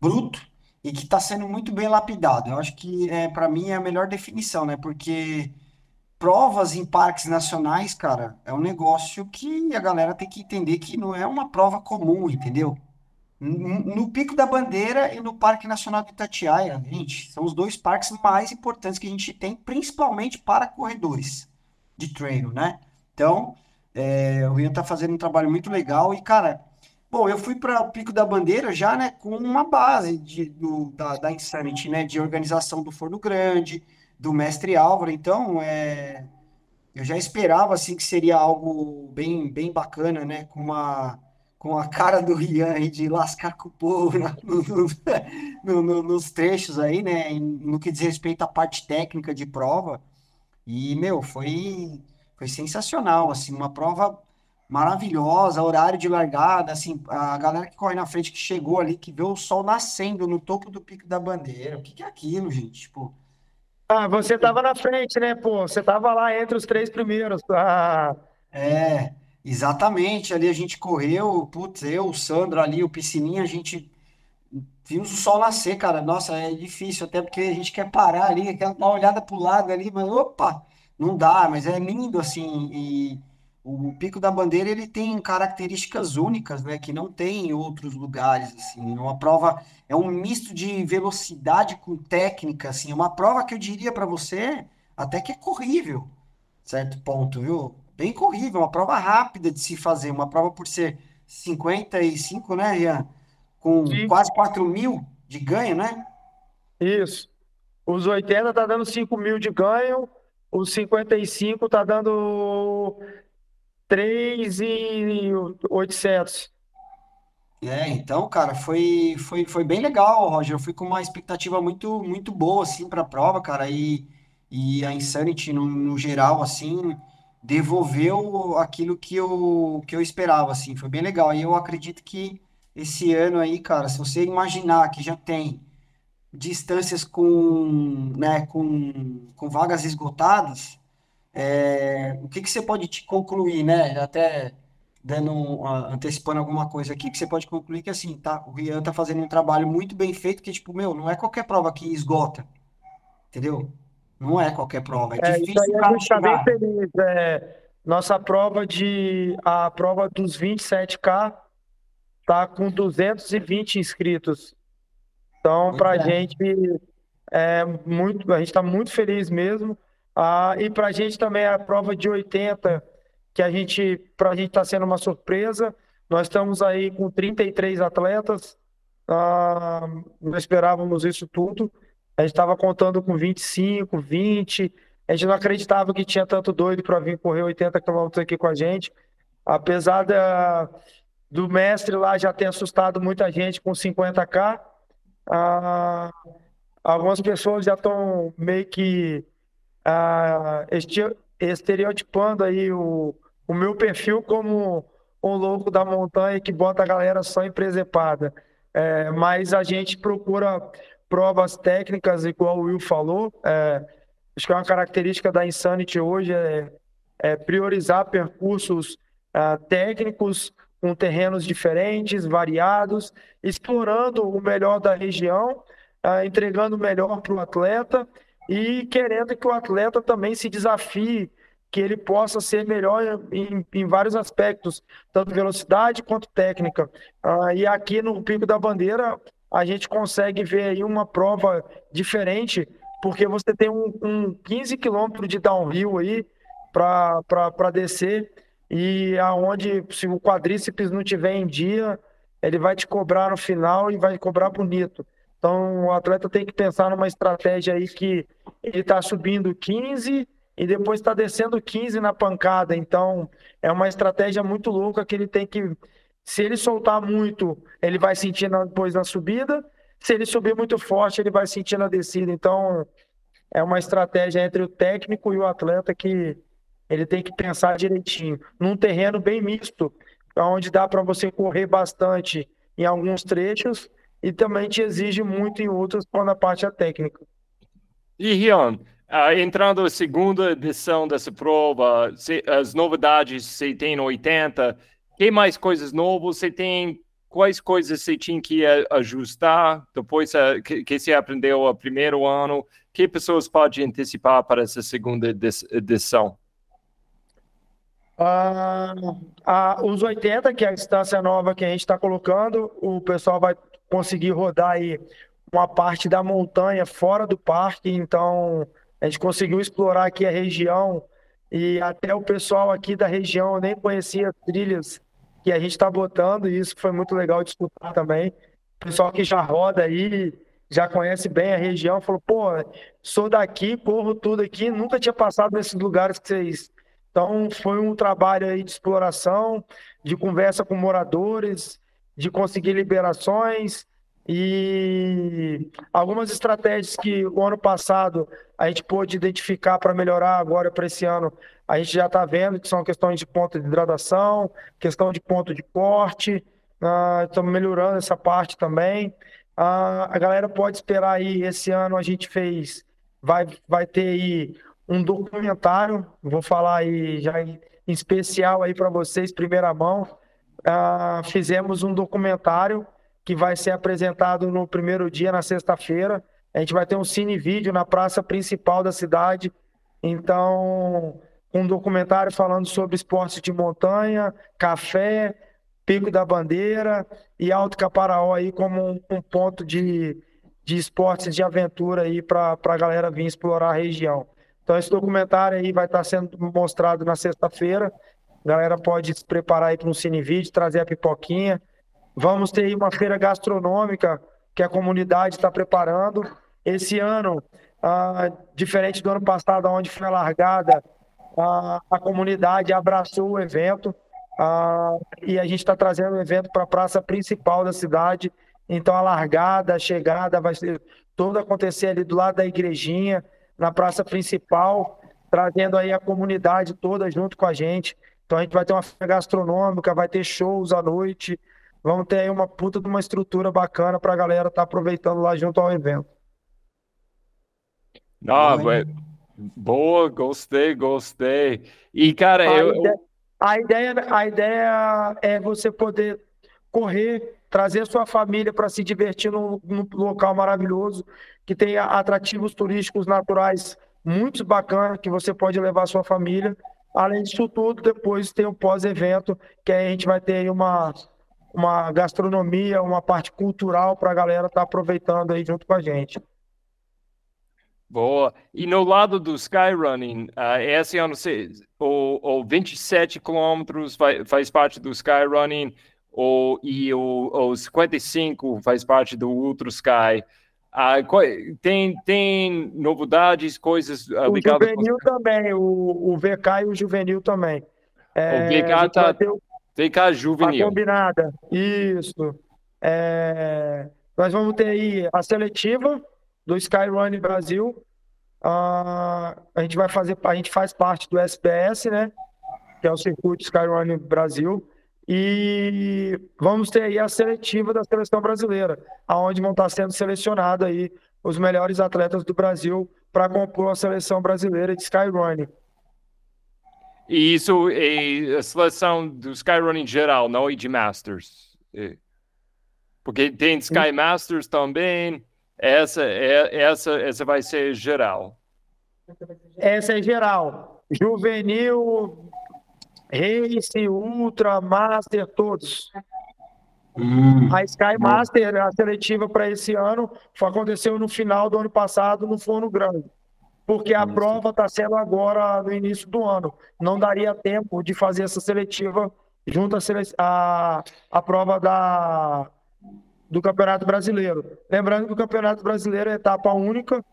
bruto e que está sendo muito bem lapidado. Eu acho que é para mim é a melhor definição, né? Porque provas em parques nacionais, cara, é um negócio que a galera tem que entender que não é uma prova comum, entendeu? No Pico da Bandeira e no Parque Nacional de Itatiaia, gente, são os dois parques mais importantes que a gente tem, principalmente para corredores de treino, né? Então, é, o Rian tá fazendo um trabalho muito legal e, cara, bom, eu fui para o Pico da Bandeira já, né, com uma base de, do, da, da Insanity, né, de organização do Forno Grande, do Mestre Álvaro, então, é, eu já esperava, assim, que seria algo bem, bem bacana, né, com uma com a cara do Rian aí de lascar com o povo no, no, nos trechos aí, né? No que diz respeito à parte técnica de prova. E, meu, foi, foi sensacional, assim, uma prova maravilhosa, horário de largada, assim, a galera que corre na frente, que chegou ali, que vê o sol nascendo no topo do Pico da Bandeira. O que, que é aquilo, gente? Tipo. Ah, você tava na frente, né, pô? Você tava lá entre os três primeiros. Ah. É. Exatamente, ali a gente correu, putz, eu, o Sandro ali, o Piscininha, a gente vimos o sol nascer, cara. Nossa, é difícil, até porque a gente quer parar ali, quer dar uma olhada pro lado ali, mas opa, não dá, mas é lindo assim. E o Pico da Bandeira ele tem características únicas, né, que não tem em outros lugares, assim. É uma prova é um misto de velocidade com técnica, assim. É uma prova que eu diria para você até que é corrível, certo ponto, viu? Bem corrível, uma prova rápida de se fazer, uma prova por ser 55, né? Com Sim. quase 4 mil de ganho, né? Isso. Os 80 tá dando 5 mil de ganho, os 55 tá dando 3,800. É, então, cara, foi, foi, foi bem legal, Roger. Eu fui com uma expectativa muito, muito boa, assim, para a prova, cara, e, e a Insanity, no, no geral, assim, devolveu aquilo que eu, que eu esperava, assim, foi bem legal. E eu acredito que esse ano aí, cara, se você imaginar que já tem distâncias com, né, com, com vagas esgotadas, é, o que, que você pode te concluir, né? Até dando uh, antecipando alguma coisa aqui, que você pode concluir que assim, tá, o Rian tá fazendo um trabalho muito bem feito, que tipo, meu, não é qualquer prova que esgota, entendeu? Não é qualquer prova, é, é difícil isso aí a gente está bem feliz. É, nossa prova de a prova dos 27K tá com 220 inscritos. Então, para a é. gente é muito, a gente está muito feliz mesmo. Ah, e para a gente também a prova de 80, que a gente, para a gente está sendo uma surpresa. Nós estamos aí com 33 atletas. Ah, não esperávamos isso tudo. A gente estava contando com 25, 20. A gente não acreditava que tinha tanto doido para vir correr 80 quilômetros aqui com a gente. Apesar da, do mestre lá já ter assustado muita gente com 50k, ah, algumas pessoas já estão meio que estereotipando aí o, o meu perfil como um louco da montanha que bota a galera só em presepada. É, mas a gente procura provas técnicas, igual o Will falou. É, acho que é uma característica da Insanity hoje é, é priorizar percursos é, técnicos com terrenos diferentes, variados, explorando o melhor da região, é, entregando o melhor para o atleta e querendo que o atleta também se desafie que ele possa ser melhor em, em vários aspectos, tanto velocidade quanto técnica. Ah, e aqui no Pico da Bandeira, a gente consegue ver aí uma prova diferente, porque você tem um, um 15 quilômetros de downhill aí para descer, e aonde se o quadríceps não tiver em dia, ele vai te cobrar no final e vai cobrar bonito. Então o atleta tem que pensar numa estratégia aí que ele está subindo 15 e depois está descendo 15 na pancada. Então é uma estratégia muito louca que ele tem que. Se ele soltar muito, ele vai sentir depois na subida. Se ele subir muito forte, ele vai sentir na descida. Então é uma estratégia entre o técnico e o atleta que ele tem que pensar direitinho. Num terreno bem misto, onde dá para você correr bastante em alguns trechos e também te exige muito em outros quando a parte é técnica. E Rian, uh, entrando na segunda edição dessa prova, se, as novidades você tem no 80, que mais coisas novas você tem? Quais coisas você tinha que ajustar depois uh, que, que você aprendeu no primeiro ano? Que pessoas podem antecipar para essa segunda edição? Ah, ah, os 80, que é a distância nova que a gente está colocando, o pessoal vai conseguir rodar aí uma parte da montanha fora do parque, então a gente conseguiu explorar aqui a região e até o pessoal aqui da região nem conhecia trilhas que a gente está botando e isso foi muito legal de escutar também. O pessoal que já roda aí, já conhece bem a região, falou, pô, sou daqui, corro tudo aqui, nunca tinha passado nesses lugares que vocês então, foi um trabalho aí de exploração, de conversa com moradores, de conseguir liberações e algumas estratégias que o ano passado a gente pôde identificar para melhorar agora para esse ano. A gente já está vendo que são questões de ponto de hidratação, questão de ponto de corte, uh, estamos melhorando essa parte também. Uh, a galera pode esperar aí, esse ano a gente fez, vai, vai ter aí um documentário, vou falar aí já em, especial aí para vocês, primeira mão. Uh, fizemos um documentário que vai ser apresentado no primeiro dia, na sexta-feira. A gente vai ter um cine vídeo na praça principal da cidade. Então, um documentário falando sobre esportes de montanha, café, Pico da Bandeira e Alto Caparaó aí como um, um ponto de, de esportes de aventura aí para a galera vir explorar a região. Então, esse documentário aí vai estar sendo mostrado na sexta-feira. A galera pode se preparar aí para um cine vídeo, trazer a pipoquinha. Vamos ter aí uma feira gastronômica que a comunidade está preparando. Esse ano, ah, diferente do ano passado, onde foi largada, ah, a comunidade abraçou o evento ah, e a gente está trazendo o evento para a praça principal da cidade. Então, a largada, a chegada vai ser toda acontecer ali do lado da igrejinha na praça principal, trazendo aí a comunidade toda junto com a gente. Então a gente vai ter uma feira gastronômica, vai ter shows à noite, vamos ter aí uma puta de uma estrutura bacana para a galera estar tá aproveitando lá junto ao evento. Ah, boa, gostei, gostei. E cara, a eu, ideia, a ideia, a ideia é você poder correr, trazer sua família para se divertir num, num, local maravilhoso, que tem atrativos turísticos naturais muito bacanas, que você pode levar sua família. Além disso tudo, depois tem o pós-evento, que aí a gente vai ter uma, uma gastronomia, uma parte cultural para a galera estar tá aproveitando aí junto com a gente. Boa. E no lado do Skyrunning, uh, esse ano o, o 27 quilômetros faz parte do Skyrunning o, e o, o 55 faz parte do Ultra Sky. Ah, tem, tem novidades, coisas uh, O juvenil com... também, o, o VK e o juvenil também. É, o VK tá. O... VK juvenil. combinada, isso. É, nós vamos ter aí a seletiva do Skyrun Brasil. Ah, a gente vai fazer, a gente faz parte do SPS, né? Que é o circuito Skyrun Brasil. E vamos ter aí a seletiva da seleção brasileira, aonde vão estar sendo selecionados aí os melhores atletas do Brasil para compor a seleção brasileira de Skyrunning. E isso é a seleção do Skyrunning geral, não é de Masters. Porque tem Sky Masters também. Essa, é, essa, essa vai ser geral. Essa é geral. juvenil, Race, Ultra, Master, todos. Hum. A Sky Master, a seletiva para esse ano, aconteceu no final do ano passado no Forno Grande. Porque a prova está sendo agora no início do ano. Não daria tempo de fazer essa seletiva junto à a, a prova da, do Campeonato Brasileiro. Lembrando que o Campeonato Brasileiro é etapa única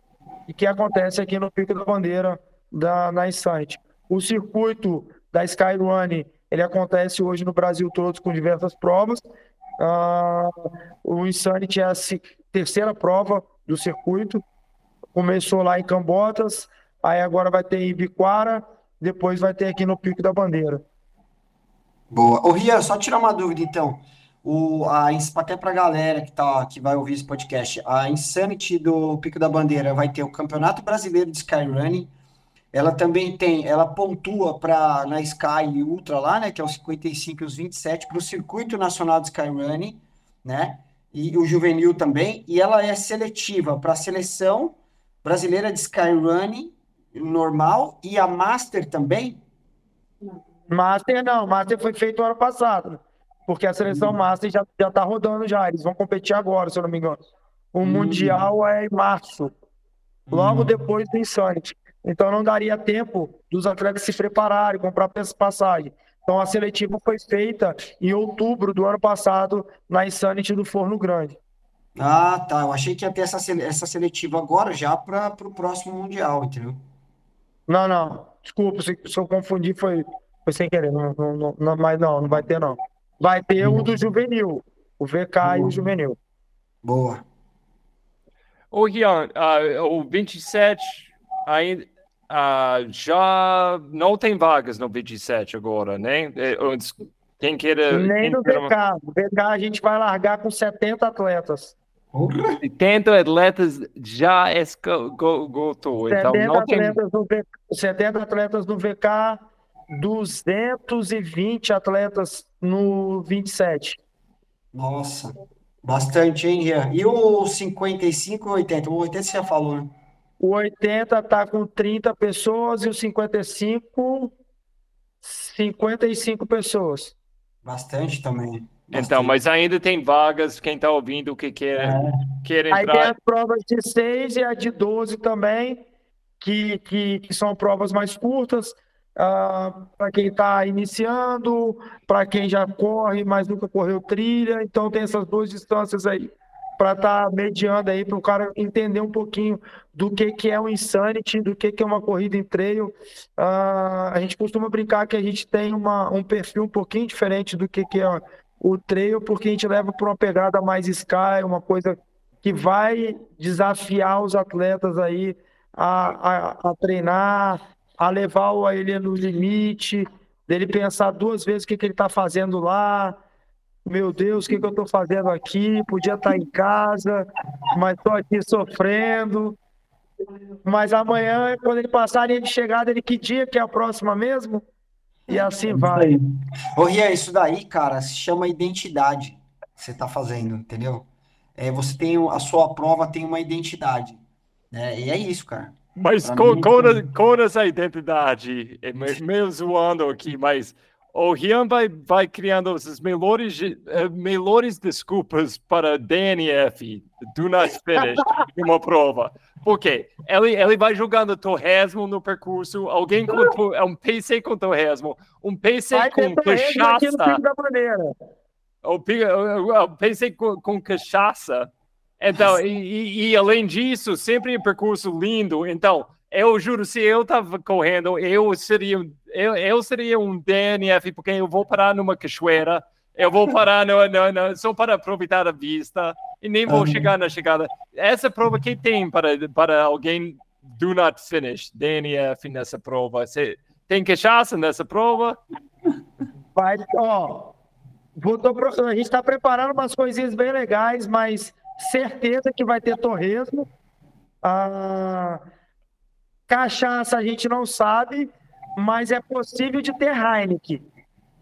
e que acontece aqui no Pico da Bandeira da, na Insight. O circuito da Skyrunning, ele acontece hoje no Brasil todo com diversas provas. Uh, o Insanity é a terceira prova do circuito. Começou lá em Cambotas, aí agora vai ter em Biquara, depois vai ter aqui no Pico da Bandeira. Boa. Ô, Ria, só tirar uma dúvida então. O, a, até para a galera que, tá, que vai ouvir esse podcast, a Insanity do Pico da Bandeira vai ter o Campeonato Brasileiro de Skyrunning. Ela também tem, ela pontua para na Sky Ultra lá, né, que é os 55 e os 27 para o Circuito Nacional de Skyrunning, né? E o juvenil também, e ela é seletiva para a seleção brasileira de Skyrunning normal e a Master também? Master não, Master foi feito ano passado. Porque a seleção uhum. Master já, já tá rodando já. Eles vão competir agora, se eu não me engano. O uhum. Mundial é em março. Logo uhum. depois do Insanity. Então não daria tempo dos atletas se prepararem, comprar passagem. Então a seletiva foi feita em outubro do ano passado na Insanity do Forno Grande. Ah, tá. Eu achei que ia ter essa, essa seletiva agora já para o próximo Mundial, entendeu? Não, não. Desculpa, se, se eu confundi, foi, foi sem querer. Não, não, não, mas não, não vai ter, não. Vai ter o do juvenil, o VK Boa. e o juvenil. Boa. Ô, Rian, uh, o 27 ainda uh, já não tem vagas no 27 agora, né? Quem queira. Nem no VK. No VK a gente vai largar com 70 atletas. 70 atletas já esgotou. Então não tem... atletas no VK, 70 atletas no VK 220 atletas no 27. Nossa, bastante, hein, Rian? E o 55 e 80? O 80 você já falou, né? O 80 tá com 30 pessoas e o 55, 55 pessoas. Bastante também. Bastante. Então, mas ainda tem vagas, quem está ouvindo que quer, é. quer entrar. Aí tem as provas de 6 e a de 12 também, que, que, que são provas mais curtas uh, ah, para quem está iniciando, para quem já corre, mas nunca correu trilha. Então tem essas duas distâncias aí para estar tá mediando aí para o cara entender um pouquinho do que, que é o Insanity, do que, que é uma corrida em trail. Uh, a gente costuma brincar que a gente tem uma, um perfil um pouquinho diferente do que, que é o trail, porque a gente leva para uma pegada mais sky, uma coisa que vai desafiar os atletas aí a, a, a treinar, a levar ele no limite, dele pensar duas vezes o que, que ele está fazendo lá. Meu Deus, o que, que eu estou fazendo aqui? Podia estar tá em casa, mas estou aqui sofrendo. Mas amanhã, quando ele passar a linha de chegada, ele que dia que é a próxima mesmo? E assim vai. Ô, Rian, isso daí, cara, se chama identidade que você está fazendo, entendeu? É, você tem a sua prova tem uma identidade. Né? E é isso, cara. Mas com, mim, com, com, essa identidade, é meio zoando aqui, mas o Rian vai, vai criando as melhores, uh, melhores desculpas para DNF, do not finish, uma prova. Por quê? Ele, ele vai jogando torresmo no percurso, alguém com é um PC com torresmo, um PC vai com cachaça. O, o, o PC com, com cachaça então, e, e, e, além disso, sempre um percurso lindo. Então, eu juro, se eu estava correndo, eu seria, eu, eu seria um DNF, porque eu vou parar numa cachoeira, eu vou parar no, no, no, só para aproveitar a vista e nem vou uhum. chegar na chegada. Essa prova que tem para, para alguém do not finish, DNF nessa prova? Você tem cachaça nessa prova? Vai, ó, a gente está preparando umas coisinhas bem legais, mas certeza que vai ter torresmo. Ah, cachaça a gente não sabe, mas é possível de ter Heineken.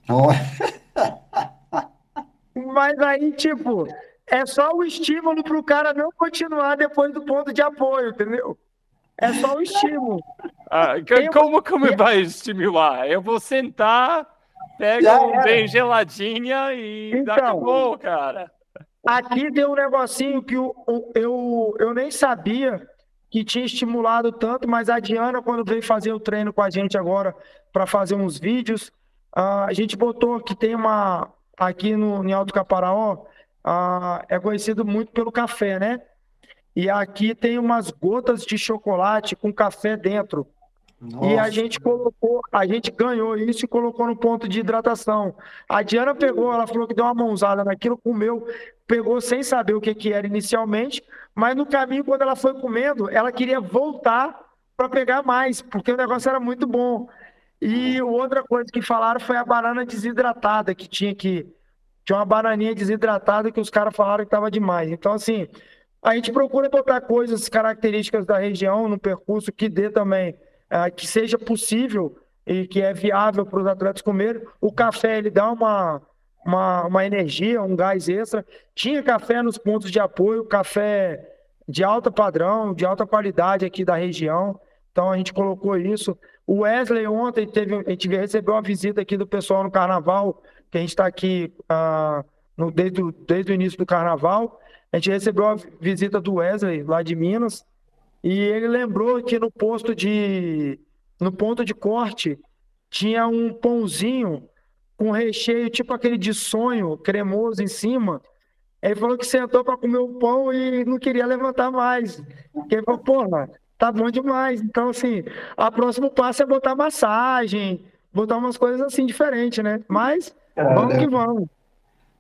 Oh. mas aí, tipo, é só o estímulo para o cara não continuar depois do ponto de apoio, entendeu? É só o estímulo. Ah, como como vai estimular? Eu vou sentar, pego um bem geladinha e então, acabou, cara. Aqui deu um negocinho que eu, eu, eu nem sabia que tinha estimulado tanto, mas a Diana, quando veio fazer o treino com a gente agora para fazer uns vídeos, a gente botou que tem uma. Aqui no, em Alto Caparaó, é conhecido muito pelo café, né? E aqui tem umas gotas de chocolate com café dentro. Nossa. E a gente colocou, a gente ganhou isso e colocou no ponto de hidratação. A Diana pegou, ela falou que deu uma mãozada naquilo, comeu, pegou sem saber o que, que era inicialmente, mas no caminho, quando ela foi comendo, ela queria voltar para pegar mais, porque o negócio era muito bom. E outra coisa que falaram foi a banana desidratada, que tinha que. Tinha uma bananinha desidratada que os caras falaram que estava demais. Então, assim, a gente procura botar coisas características da região no percurso que dê também é, que seja possível e que é viável para os atletas comerem. O café ele dá uma, uma, uma energia, um gás extra. Tinha café nos pontos de apoio, café de alta padrão, de alta qualidade aqui da região. Então a gente colocou isso. O Wesley ontem teve, a gente recebeu uma visita aqui do pessoal no carnaval, que a gente está aqui uh, no, desde, desde o início do carnaval. A gente recebeu a visita do Wesley lá de Minas. E ele lembrou que no posto de. No ponto de corte tinha um pãozinho com recheio, tipo aquele de sonho, cremoso em cima. Ele falou que sentou para comer o pão e não queria levantar mais. Porque ele falou, porra, tá bom demais. Então, assim, a próximo passo é botar massagem, botar umas coisas assim diferentes, né? Mas vamos que vamos.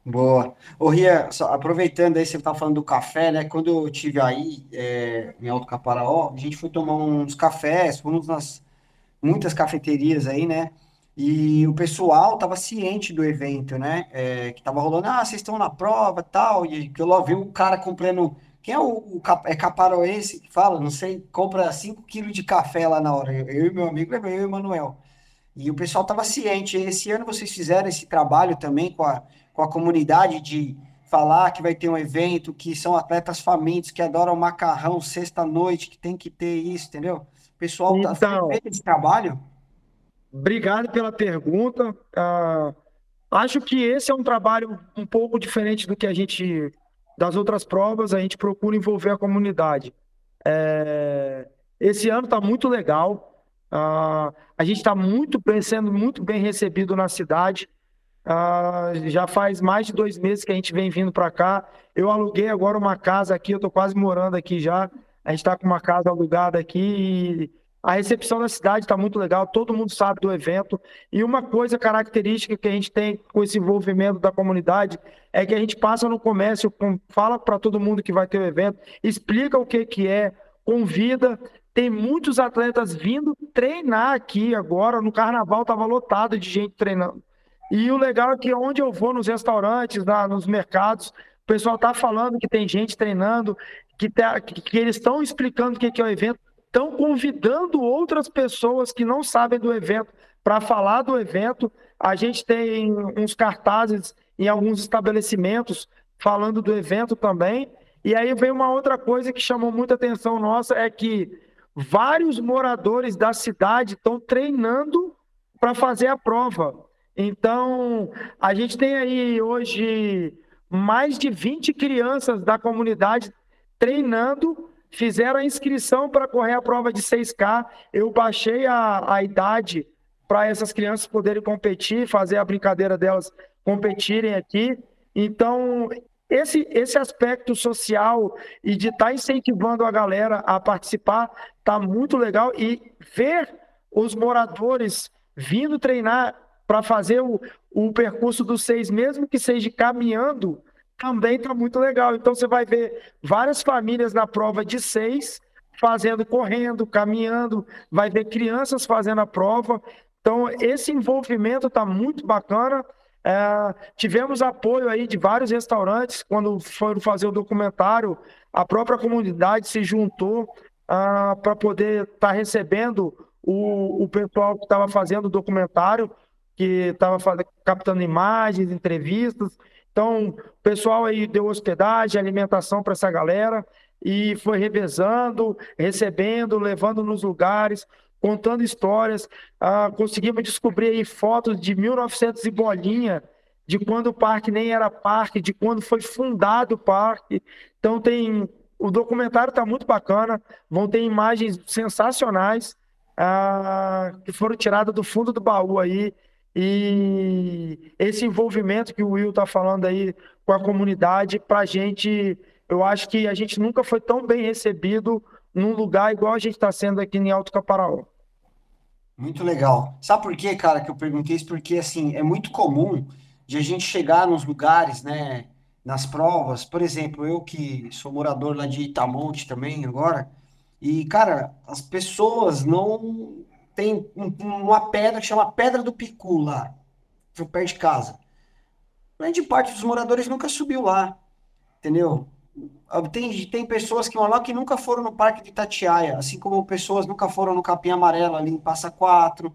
Boa. Ô, Ria, só, aproveitando aí, você estava falando do café, né? Quando eu tive aí é, em Alto Caparaó, a gente foi tomar uns cafés, fomos nas muitas cafeterias aí, né? E o pessoal estava ciente do evento, né? É, que estava rolando, ah, vocês estão na prova tal, e que eu lá vi o cara comprando. Quem é o, o é caparoense que fala? Não sei, compra 5 quilos de café lá na hora. Eu, eu e meu amigo, eu e o Emanuel. E o pessoal estava ciente. Esse ano vocês fizeram esse trabalho também com a com a comunidade de falar que vai ter um evento, que são atletas famintos, que adoram macarrão sexta-noite, que tem que ter isso, entendeu? O pessoal está então, feito esse trabalho? Obrigado pela pergunta. Uh, acho que esse é um trabalho um pouco diferente do que a gente, das outras provas, a gente procura envolver a comunidade. É, esse ano está muito legal. Uh, a gente está muito sendo muito bem recebido na cidade. Ah, já faz mais de dois meses que a gente vem vindo para cá. Eu aluguei agora uma casa aqui, eu estou quase morando aqui já. A gente está com uma casa alugada aqui e a recepção da cidade está muito legal, todo mundo sabe do evento. E uma coisa característica que a gente tem com esse envolvimento da comunidade é que a gente passa no comércio, fala para todo mundo que vai ter o evento, explica o que, que é, convida. Tem muitos atletas vindo treinar aqui agora. No carnaval estava lotado de gente treinando. E o legal é que onde eu vou nos restaurantes, na, nos mercados, o pessoal está falando que tem gente treinando, que, tá, que, que eles estão explicando o que, que é o evento, estão convidando outras pessoas que não sabem do evento para falar do evento. A gente tem uns cartazes em alguns estabelecimentos falando do evento também. E aí vem uma outra coisa que chamou muita atenção nossa, é que vários moradores da cidade estão treinando para fazer a prova. Então, a gente tem aí hoje mais de 20 crianças da comunidade treinando, fizeram a inscrição para correr a prova de 6K. Eu baixei a, a idade para essas crianças poderem competir, fazer a brincadeira delas competirem aqui. Então, esse, esse aspecto social e de estar tá incentivando a galera a participar está muito legal. E ver os moradores vindo treinar para fazer o, o percurso dos seis, mesmo que seja caminhando, também está muito legal. Então você vai ver várias famílias na prova de seis fazendo, correndo, caminhando, vai ver crianças fazendo a prova. Então esse envolvimento está muito bacana. É, tivemos apoio aí de vários restaurantes quando foram fazer o documentário. A própria comunidade se juntou ah, para poder estar tá recebendo o, o pessoal que estava fazendo o documentário que estava captando imagens, entrevistas. Então, o pessoal aí deu hospedagem, alimentação para essa galera. e foi revezando, recebendo, levando nos lugares, contando histórias. Ah, conseguimos descobrir aí fotos de 1900 e bolinha, de quando o parque nem era parque, de quando foi fundado o parque. Então tem o documentário está muito bacana, vão ter imagens sensacionais ah, que foram tiradas do fundo do baú aí. E esse envolvimento que o Will está falando aí com a comunidade, para a gente, eu acho que a gente nunca foi tão bem recebido num lugar igual a gente está sendo aqui em Alto Caparaó. Muito legal. Sabe por quê, cara, que eu perguntei isso? Porque, assim, é muito comum de a gente chegar nos lugares, né, nas provas. Por exemplo, eu que sou morador lá de Itamonte também agora, e, cara, as pessoas não tem uma pedra que chama Pedra do Picu lá, perto de casa. Grande parte dos moradores nunca subiu lá, entendeu? Tem, tem pessoas que vão lá que nunca foram no Parque de Itatiaia, assim como pessoas nunca foram no Capim Amarelo ali em Passa Quatro.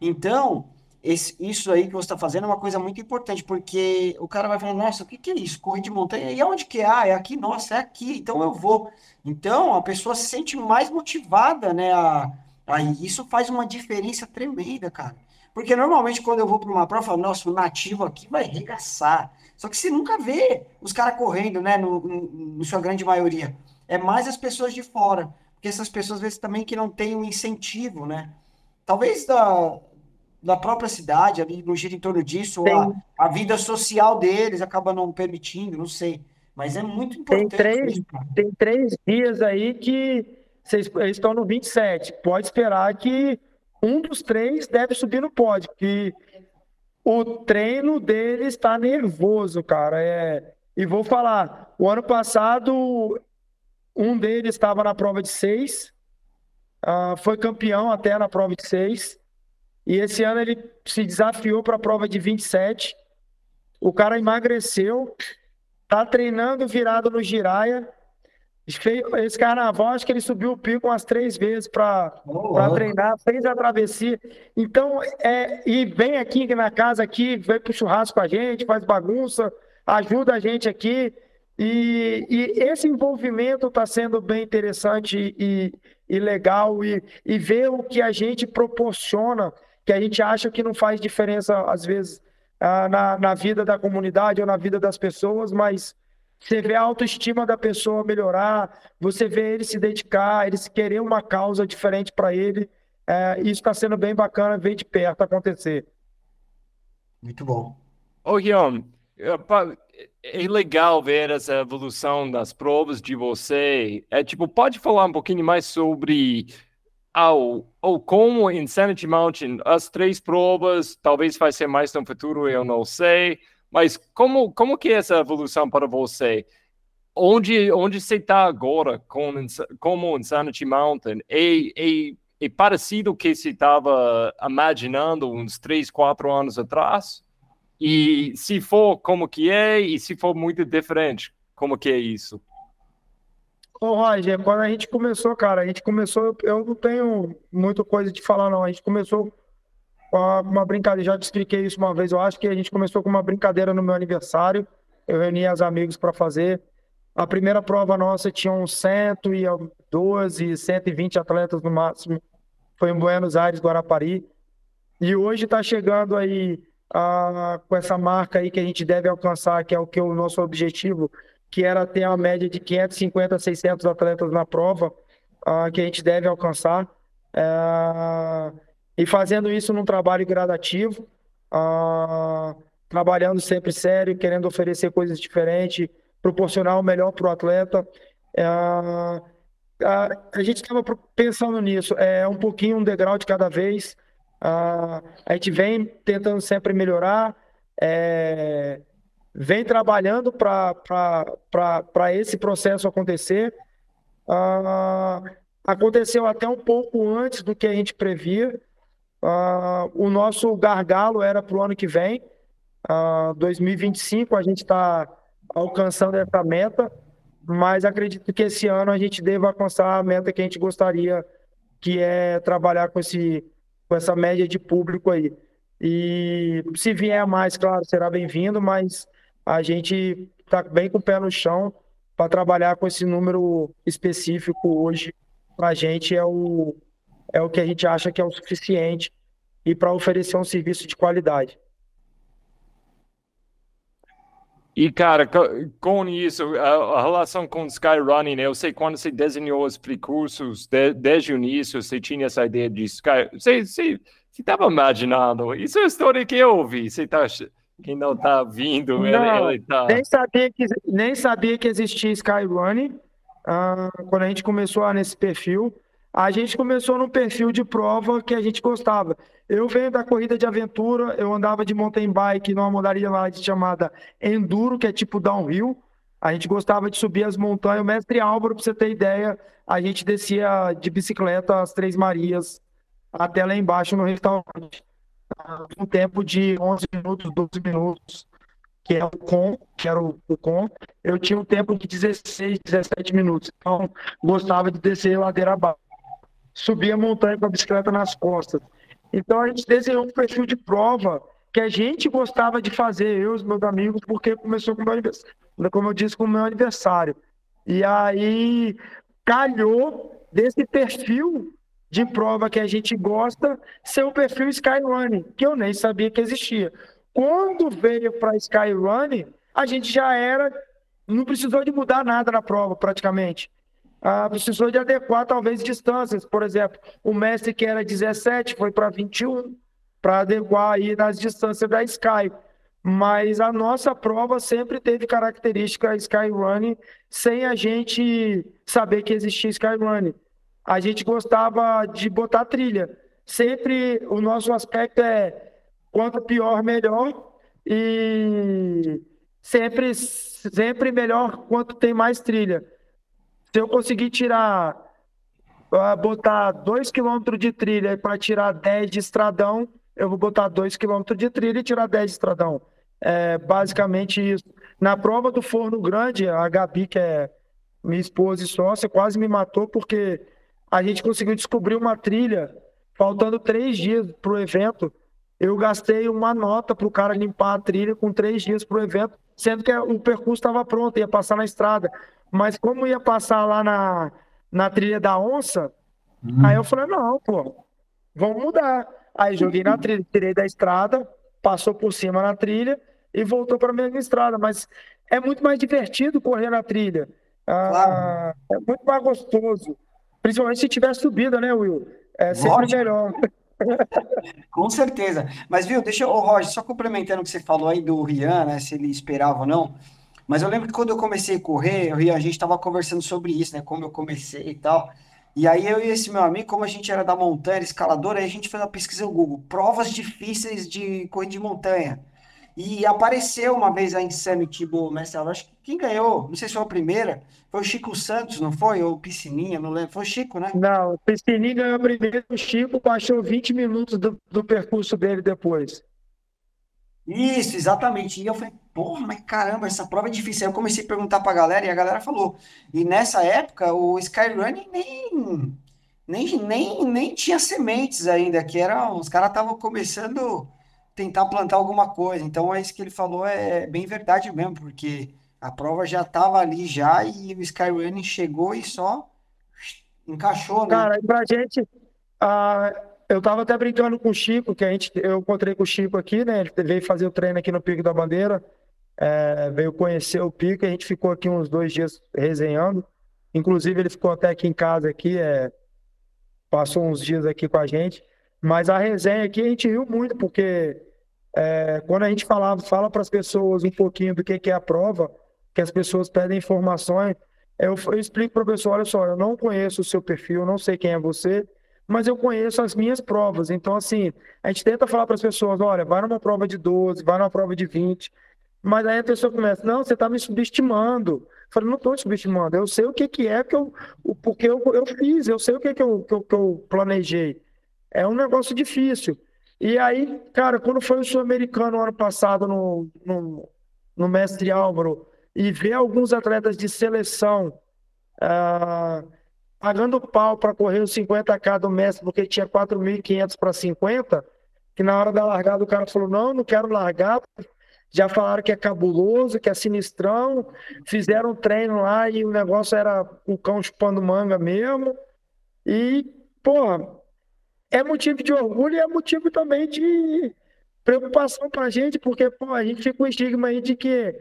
Então, esse, isso aí que você está fazendo é uma coisa muito importante, porque o cara vai falar, nossa, o que, que é isso? Corrida de montanha? E aonde que é? Ah, é aqui? Nossa, é aqui, então eu vou. Então, a pessoa se sente mais motivada, né? A, a, isso faz uma diferença tremenda, cara. Porque normalmente quando eu vou para uma prova, eu falo, nossa, o nativo aqui vai arregaçar. Só que você nunca vê os caras correndo, né? No, no, sua grande maioria. É mais as pessoas de fora. Porque essas pessoas, às vezes, também que não têm um incentivo, né? Talvez da, da própria cidade, ali no giro em torno disso, a, a, vida social deles acaba não permitindo, não sei. Mas é muito importante. Tem três, isso, tem três dias aí que vocês estão no 27. Pode esperar que um dos três deve subir no pódio, que o treino deles está nervoso, cara. É... E vou falar, o ano passado, um deles estava na prova de seis, uh, foi campeão até na prova de seis. E esse ano ele se desafiou para a prova de 27. O cara emagreceu, tá treinando virado no giraia. Esse carnaval, acho que ele subiu o pico umas três vezes para treinar, fez a travessia. Então, é, e vem aqui na casa aqui, vem pro churrasco com a gente, faz bagunça, ajuda a gente aqui. E, e esse envolvimento está sendo bem interessante e, e legal, e, e ver o que a gente proporciona que a gente acha que não faz diferença, às vezes, ah, na, na vida da comunidade ou na vida das pessoas, mas você vê a autoestima da pessoa melhorar, você vê ele se dedicar, ele se querer uma causa diferente para ele. É, isso está sendo bem bacana ver de perto acontecer. Muito bom. Ô, Guilherme, é legal ver essa evolução das provas de você. É tipo, pode falar um pouquinho mais sobre ao, ou como Insanity Mountain, as três provas, talvez vai ser mais no futuro, eu não sei, mas como, como que é essa evolução para você? Onde, onde você está agora com, como Insanity Mountain? É, é, é parecido que você estava imaginando uns três, quatro anos atrás? E se for, como que é? E se for muito diferente, como que é isso? Ô, Roger, quando a gente começou, cara, a gente começou, eu não tenho muita coisa de falar, não. A gente começou com uma brincadeira, já te expliquei isso uma vez, eu acho que a gente começou com uma brincadeira no meu aniversário. Eu reuni os amigos para fazer. A primeira prova nossa tinha uns 112, 120 atletas no máximo. Foi em Buenos Aires, Guarapari. E hoje está chegando aí a, com essa marca aí que a gente deve alcançar, que é o que é o nosso objetivo, que era ter uma média de 550, 600 atletas na prova, uh, que a gente deve alcançar. Uh, e fazendo isso num trabalho gradativo, uh, trabalhando sempre sério, querendo oferecer coisas diferentes, proporcionar o melhor para o atleta. Uh, a gente estava pensando nisso, é um pouquinho, um degrau de cada vez. Uh, a gente vem tentando sempre melhorar. É, vem trabalhando para esse processo acontecer. Ah, aconteceu até um pouco antes do que a gente previa. Ah, o nosso gargalo era para o ano que vem, ah, 2025, a gente está alcançando essa meta, mas acredito que esse ano a gente deva alcançar a meta que a gente gostaria, que é trabalhar com, esse, com essa média de público aí. E se vier mais, claro, será bem-vindo, mas a gente está bem com o pé no chão para trabalhar com esse número específico hoje para a gente é o, é o que a gente acha que é o suficiente e para oferecer um serviço de qualidade. E, cara, com isso, a, relação com Skyrunning, né? eu sei quando você desenhou os percursos, de, desde o início, você tinha essa ideia de Sky. Você estava imaginando, isso é a história que eu ouvi. Você tá, quem não está vindo, não, ele, ele tá... nem, sabia que, nem sabia que existia Skyrunning uh, quando a gente começou nesse perfil. A gente começou num perfil de prova que a gente gostava. Eu venho da corrida de aventura, eu andava de mountain bike numa modalidade chamada enduro, que é tipo downhill. A gente gostava de subir as montanhas. O mestre Álvaro, para você ter ideia, a gente descia de bicicleta as Três Marias até lá embaixo no restaurante. Um tempo de 11 minutos, 12 minutos, que é o com, que era o, o com. Eu tinha um tempo de 16, 17 minutos. Então, gostava de descer ladeira abaixo subir a montanha com a bicicleta nas costas. Então a gente desenhou um perfil de prova que a gente gostava de fazer, eu e os meus amigos, porque começou com o meu aniversário, como eu disse, com o meu aniversário. E aí calhou desse perfil de prova que a gente gosta ser o perfil Skyrunning, que eu nem sabia que existia. Quando veio para Skyrunning, a gente já era, não precisou de mudar nada na prova praticamente ah, precisou de adequar talvez distâncias. Por exemplo, o mestre que era 17 foi para 21, para adequar aí nas distâncias da Sky. Mas a nossa prova sempre teve característica Skyrunning sem a gente saber que existia Skyrunning. A gente gostava de botar trilha. Sempre o nosso aspecto é quanto pior, melhor. E sempre, sempre melhor quanto tem mais trilha. Se eu conseguir tirar, uh, botar 2 km de trilha para tirar 10 de estradão, eu vou botar 2 km de trilha e tirar 10 de estradão. É basicamente isso. Na prova do Forno Grande, a Gabi, que é minha esposa e sócia, quase me matou porque a gente conseguiu descobrir uma trilha faltando três dias para o evento. Eu gastei uma nota para o cara limpar a trilha com três dias para o evento, sendo que o percurso estava pronto, ia passar na estrada. Mas como ia passar lá na, na trilha da onça, hum. aí eu falei, não, pô, vamos mudar. Aí joguei na trilha, tirei da estrada, passou por cima na trilha e voltou para a mesma estrada. Mas é muito mais divertido correr na trilha. Ah, claro. É muito mais gostoso. Principalmente se tiver subida, né, Will? É sempre Lógico. melhor. Com certeza. Mas, viu, deixa eu, oh, Roger, só complementando o que você falou aí do Rian, né, se ele esperava ou não. Mas eu lembro que quando eu comecei a correr, eu, a gente estava conversando sobre isso, né? Como eu comecei e tal. E aí eu e esse meu amigo, como a gente era da montanha, escalador, aí a gente fez uma pesquisa no Google, provas difíceis de corrida de montanha. E apareceu uma vez a Insanity do Mestre Acho que quem ganhou, não sei se foi a primeira, foi o Chico Santos, não foi? Ou Piscininha, não lembro. Foi o Chico, né? Não, Piscininha ganhou primeiro, o Chico baixou 20 minutos do, do percurso dele depois. Isso, exatamente. E eu falei, porra, mas caramba, essa prova é difícil. Aí eu comecei a perguntar pra galera e a galera falou. E nessa época, o Skyrunning nem, nem, nem, nem tinha sementes ainda, que era, os caras estavam começando a tentar plantar alguma coisa. Então, é isso que ele falou, é bem verdade mesmo, porque a prova já estava ali já e o Skyrunning chegou e só encaixou, né? Cara, pra gente, uh, eu tava até brincando com o Chico, que a gente, eu encontrei com o Chico aqui, né? Ele veio fazer o treino aqui no Pico da Bandeira, é, veio conhecer o Pico, a gente ficou aqui uns dois dias resenhando. Inclusive, ele ficou até aqui em casa aqui, é, passou uns dias aqui com a gente. Mas a resenha aqui a gente riu muito, porque é, quando a gente falava, fala para as pessoas um pouquinho do que, que é a prova, que as pessoas pedem informações, eu, eu explico para o pessoal, olha só, eu não conheço o seu perfil, não sei quem é você, mas eu conheço as minhas provas. Então, assim, a gente tenta falar para as pessoas: olha, vai numa prova de 12, vai numa prova de 20. Mas aí a pessoa começa: não, você está me subestimando. Eu falei: não estou subestimando, eu sei o que, que é que eu, porque eu, eu fiz, eu sei o que, que, eu, que, eu, que eu planejei. É um negócio difícil. E aí, cara, quando foi o Sul-Americano ano passado no, no, no Mestre Álvaro e ver alguns atletas de seleção. Uh, pagando pau para correr os 50k do Messi, porque tinha 4.500 para 50, que na hora da largada o cara falou: não, não quero largar, já falaram que é cabuloso, que é sinistrão, fizeram um treino lá e o negócio era o cão chupando manga mesmo. E, pô, é motivo de orgulho e é motivo também de preocupação pra gente, porque, pô, a gente fica com o estigma aí de que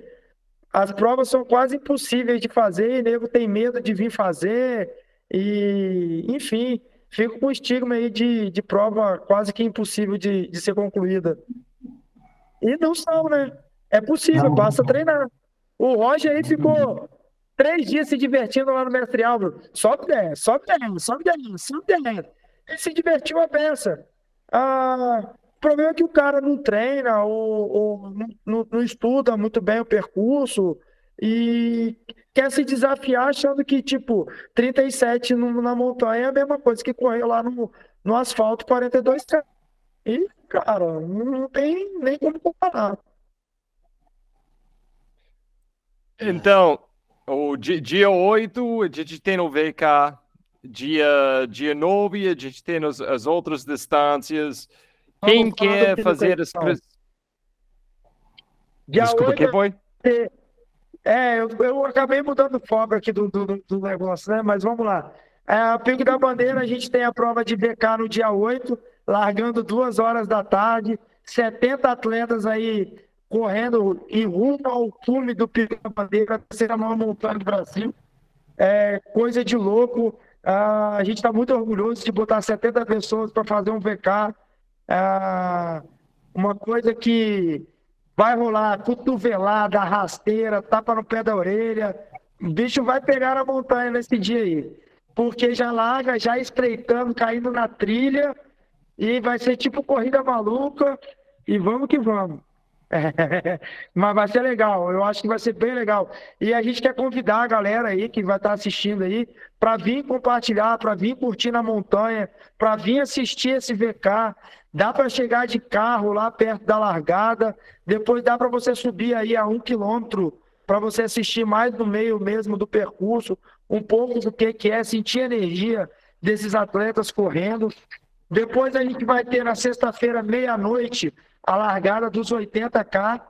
as provas são quase impossíveis de fazer, e nego tem medo de vir fazer, e, enfim, fico com o estigma aí de, de prova quase que impossível de, de ser concluída. E não são, né? É possível, basta treinar. O Roger aí ficou três dias se divertindo lá no Mestre Álvaro. Sobe 10, sobe 10, sobe 10, sobe 10. Ele se divertiu a peça. Ah, o problema é que o cara não treina ou, ou não, não, estuda muito bem o percurso e quer se desafiar achando que, tipo, 37 no, na montanha é a mesma coisa que correr lá no, no asfalto 42 E, cara, não tem nem como comparar. Então, o dia, dia 8, a gente tem o VK. Dia, dia 9, a gente tem as, as outras distâncias. Quem quer fazer as... Desculpa, 8, que foi? É, eu, eu acabei mudando o foco aqui do, do, do, negócio, né? Mas vamos lá. É, Pico da Bandeira, a gente tem a prova de BK no dia 8, largando duas horas da tarde, 70 atletas aí correndo em rumo ao cume do Pico da Bandeira, a maior montanha do Brasil. É coisa de louco. Ah, a gente está muito orgulhoso de botar 70 pessoas para fazer um VK. Ah, uma coisa que vai rolar cotovelada, rasteira, tapa no pé da orelha. O bicho vai pegar a montanha nesse dia aí. Porque já larga, já estreitando, caindo na trilha. E vai ser tipo corrida maluca. E vamos que vamos. É, mas vai ser legal, eu acho que vai ser bem legal. E a gente quer convidar a galera aí que vai estar assistindo aí para vir compartilhar, para vir curtir na montanha, para vir assistir esse VK. Dá para chegar de carro lá perto da largada, depois dá para você subir aí a um quilômetro para você assistir mais no meio mesmo do percurso, um pouco do que, que é sentir a energia desses atletas correndo. Depois a gente vai ter na sexta-feira, meia-noite, a largada dos 80K.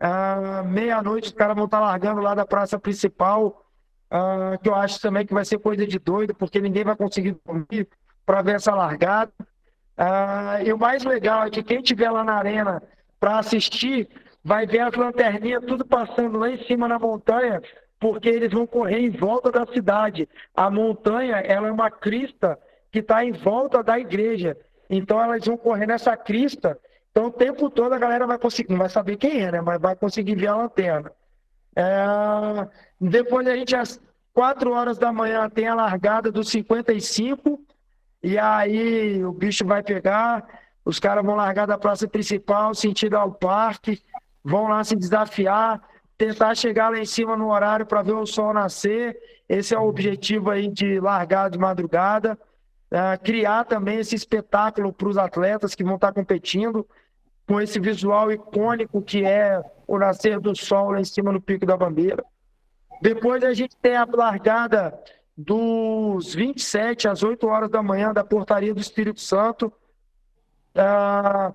Uh, Meia-noite os caras vão estar tá largando lá da praça principal, uh, que eu acho também que vai ser coisa de doido, porque ninguém vai conseguir dormir para ver essa largada. Uh, e o mais legal é que quem estiver lá na arena para assistir vai ver as lanterninhas tudo passando lá em cima na montanha, porque eles vão correr em volta da cidade. A montanha ela é uma crista que está em volta da igreja. Então elas vão correr nessa crista então o tempo todo a galera vai conseguir, não vai saber quem é, né? Mas vai conseguir ver a lanterna. É... Depois a gente, às 4 horas da manhã, tem a largada dos 55. E aí o bicho vai pegar, os caras vão largar da praça principal, sentido ao parque, vão lá se desafiar, tentar chegar lá em cima no horário para ver o sol nascer. Esse é o objetivo aí de largar de madrugada. É, criar também esse espetáculo para os atletas que vão estar tá competindo com esse visual icônico que é o nascer do sol lá em cima no Pico da Bandeira. Depois a gente tem a largada dos 27 às 8 horas da manhã da Portaria do Espírito Santo. Ah,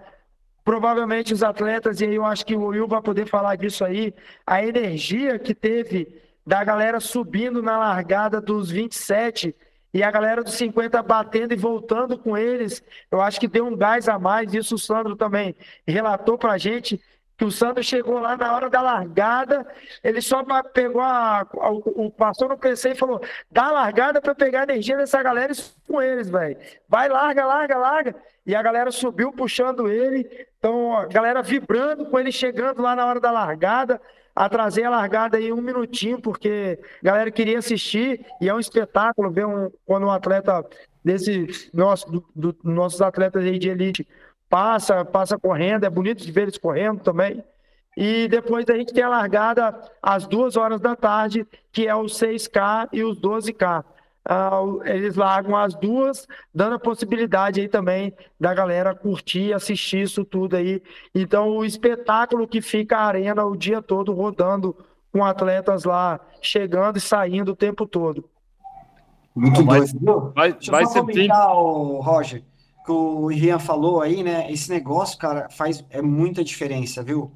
provavelmente os atletas, e aí eu acho que o Will vai poder falar disso aí, a energia que teve da galera subindo na largada dos 27 e a galera dos 50 batendo e voltando com eles, eu acho que deu um gás a mais. Isso o Sandro também relatou para a gente, que o Sandro chegou lá na hora da largada, ele só pegou a, o, passou no PC e falou: dá a largada para pegar a energia dessa galera e com eles, velho. Vai, larga, larga, larga. E a galera subiu puxando ele, então a galera vibrando com ele chegando lá na hora da largada atrasei a largada aí um minutinho, porque a galera queria assistir, e é um espetáculo ver um, quando um atleta desse nosso, do, do, nossos atletas aí de elite passa, passa correndo, é bonito de ver eles correndo também. E depois a gente tem a largada às duas horas da tarde, que é os 6K e os 12K uh, eles largam as duas, dando a possibilidade aí também da galera curtir, assistir isso tudo aí. Então, o espetáculo que fica a arena o dia todo rodando com atletas lá chegando e saindo o tempo todo. Muito doido, viu? Vai, Deixa vai eu só comentar, o Roger, que o Ian falou aí, né? Esse negócio, cara, faz é muita diferença, viu?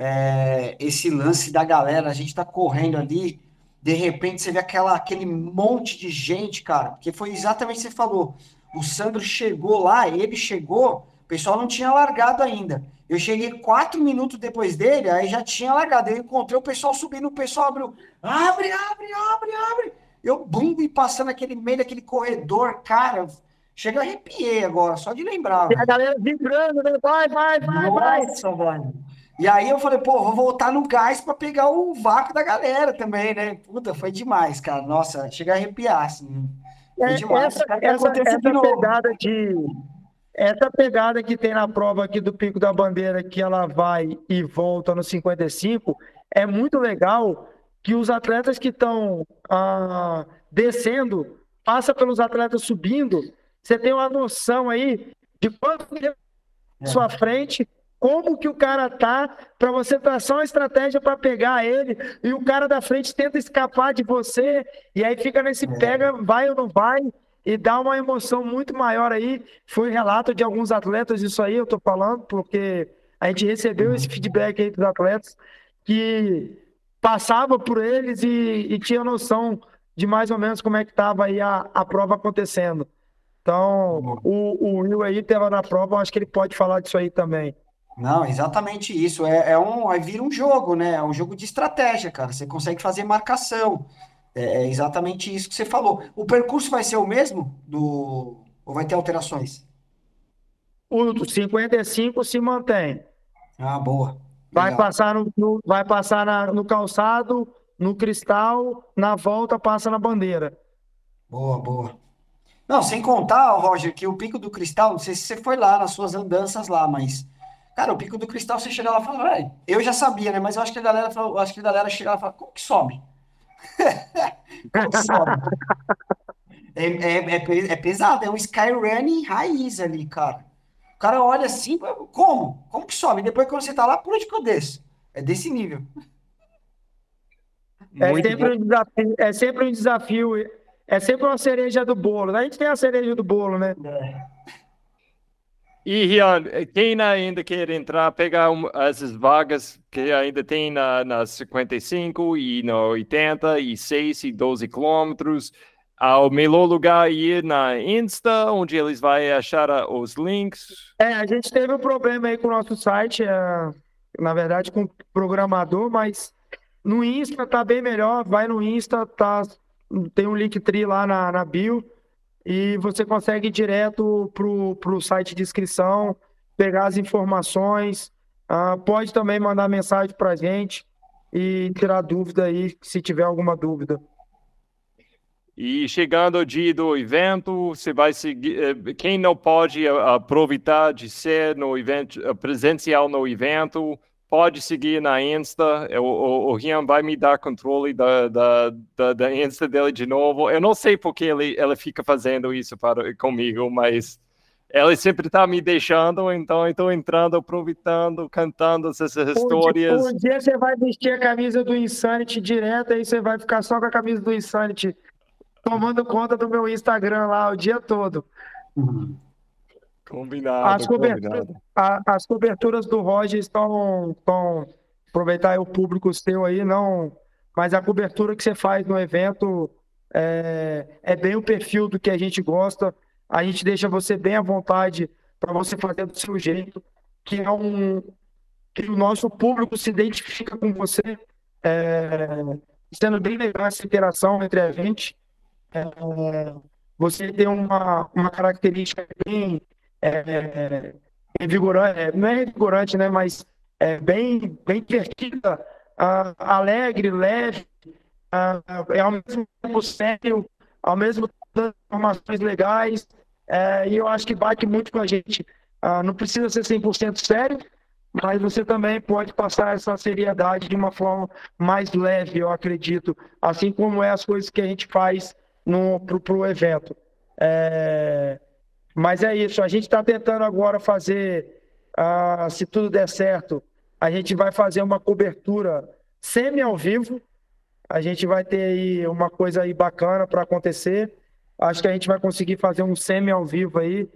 é, esse lance da galera, a gente tá correndo ali, de repente você vê aquela, aquele monte de gente, cara, porque foi exatamente o que você falou. O Sandro chegou lá, ele chegou, o pessoal não tinha largado ainda. Eu cheguei quatro minutos depois dele, aí já tinha largado. Eu encontrei o pessoal subindo, o pessoal abriu, abre, abre, abre, abre. Eu bum, e passando aquele meio daquele corredor, cara, chega arrepiei agora, só de lembrar. E a galera vibrando, né? Vai, vai, vai, Nossa, vai. Mano. E aí eu falei, pô, vou voltar no gás para pegar o vácuo da galera também, né? Puta, foi demais, cara. Nossa, chega a arrepiar, assim. Foi é, demais. Essa, essa, essa pegada de essa pegada que tem na prova aqui do Pico da Bandeira, que ela vai e volta no 55, é muito legal que os atletas que estão ah, descendo, passa pelos atletas subindo, você tem uma noção aí de quanto tempo é. sua frente, como que o cara tá, para você traçar uma estratégia para pegar ele, e o cara da frente tenta escapar de você, e aí fica nesse é. pega, vai ou não vai, e dá uma emoção muito maior aí. Foi relato de alguns atletas, isso aí eu tô falando, porque a gente recebeu esse feedback aí dos atletas que passava por eles e, e tinha noção de mais ou menos como é que estava aí a, a prova acontecendo. Então, o, o Will aí estava na prova, acho que ele pode falar disso aí também. Não, exatamente isso. É, é um, é vira um jogo, né? É um jogo de estratégia, cara. Você consegue fazer marcação. É, é exatamente isso que você falou. O percurso vai ser o mesmo do ou vai ter alterações? O 55 se mantém. Ah, boa. Vai passar, no, no vai passar na, no calçado, no cristal, na volta passa na bandeira. Boa, boa. Não, sem contar, Roger, que o Pico do Cristal, não sei se você foi lá nas suas andanças lá, mas cara, o Pico do Cristal você chega lá e fala, eu já sabia, né? Mas eu acho que a galera, eu acho que a galera chega lá e fala, como que sobe? como que sobe? é, é, é, é pesado, é um skyrunning raiz ali, cara. O cara olha assim, como? Como que sobe? Depois quando você tá lá, por onde que eu desço? É desse nível. É sempre, um desafio, é sempre um desafio, é sempre uma cereja do bolo. A gente tem a cereja do bolo, né? É. E, Rian, quem ainda quer entrar, pegar um, essas vagas que ainda tem na, na 55 e na 80 e 6 e 12 quilômetros, ao melhor lugar ir na Insta, onde eles vão achar os links? É, a gente teve um problema aí com o nosso site, é, na verdade com o programador, mas no Insta tá bem melhor, vai no Insta, tá, tem um link tri lá na, na bio, e você consegue ir direto pro, pro site de inscrição, pegar as informações, uh, pode também mandar mensagem pra gente e tirar dúvida aí, se tiver alguma dúvida. E chegando o dia do evento, você vai seguir. Eh, quem não pode aproveitar de ser no evento eh, presencial no evento, pode seguir na Insta. O, o, o Rian vai me dar controle da, da, da, da, Insta dele de novo. Eu não sei porque ele, ele fica fazendo isso para, comigo, mas ele sempre está me deixando, então eu estou entrando, aproveitando, cantando essas histórias. Um dia, você vai vestir a camisa do Insanity direto, aí você vai ficar só com a camisa do Insanity tomando conta do meu Instagram lá o dia todo. Combinado, as, coberturas, combinado. A, as coberturas do Roger estão, estão aproveitar o público seu aí, não, mas a cobertura que você faz no evento é, é bem o perfil do que a gente gosta. A gente deixa você bem à vontade para você fazer do seu jeito, que é um que o nosso público se identifica com você, é, sendo bem legal essa interação entre a gente é, você tem uma, uma característica bem é, vigorante, é, não é vigorante, né, mas é bem, bem divertida, alegre, leve, é ao mesmo tempo sério, ao mesmo tempo informações legais, é, e eu acho que bate muito com a gente. Ah, não precisa ser 100% sério, mas você também pode passar essa seriedade de uma forma mais leve, eu acredito, assim como é as coisas que a gente faz para o evento. É, mas é isso, a gente está tentando agora fazer, ah, se tudo der certo, a gente vai fazer uma cobertura semi ao vivo. A gente vai ter aí uma coisa aí bacana para acontecer. Acho que a gente vai conseguir fazer um semi ao vivo aí.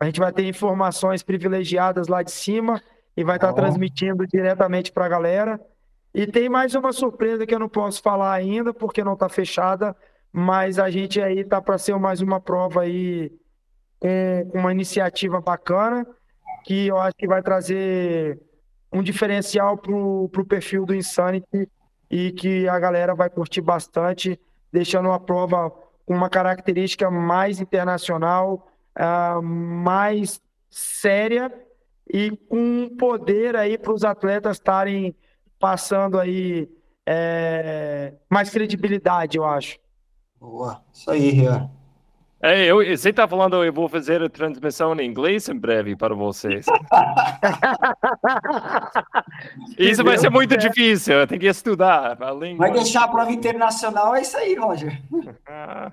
A gente vai ter informações privilegiadas lá de cima e vai estar tá transmitindo diretamente para a galera. E tem mais uma surpresa que eu não posso falar ainda, porque não está fechada, mas a gente aí tá para ser mais uma prova aí com uma iniciativa bacana, que eu acho que vai trazer um diferencial para o perfil do Insanity e que a galera vai curtir bastante, deixando uma prova com uma característica mais internacional, uh, mais séria e com poder aí para os atletas estarem passando aí é, mais credibilidade, eu acho. Boa, isso aí, Rian. É, eu, você está falando, eu vou fazer a transmissão em inglês em breve para vocês. isso vai ser muito difícil, eu tenho que estudar a língua. Vai deixar a prova internacional, é isso aí, Roger.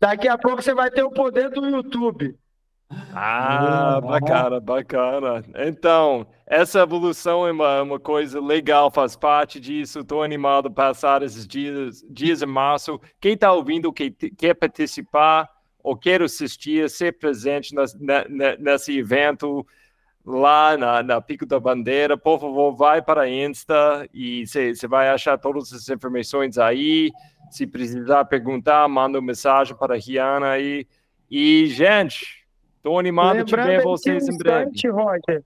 Daqui a pouco você vai ter o poder do YouTube. Ah, bacana, bacana. Então, essa evolução é uma, uma coisa legal, faz parte disso. Estou animado a passar esses dias, dias em março. Quem está ouvindo, que quer participar ou quer assistir, ser presente nas, na, nesse evento lá na, na, Pico da Bandeira, por favor, vai para a Insta e você vai achar todas as informações aí. Se precisar perguntar, manda uma mensagem para a Rihanna aí. E, gente, Estou animado Lembrando de ver vocês em breve. Roger,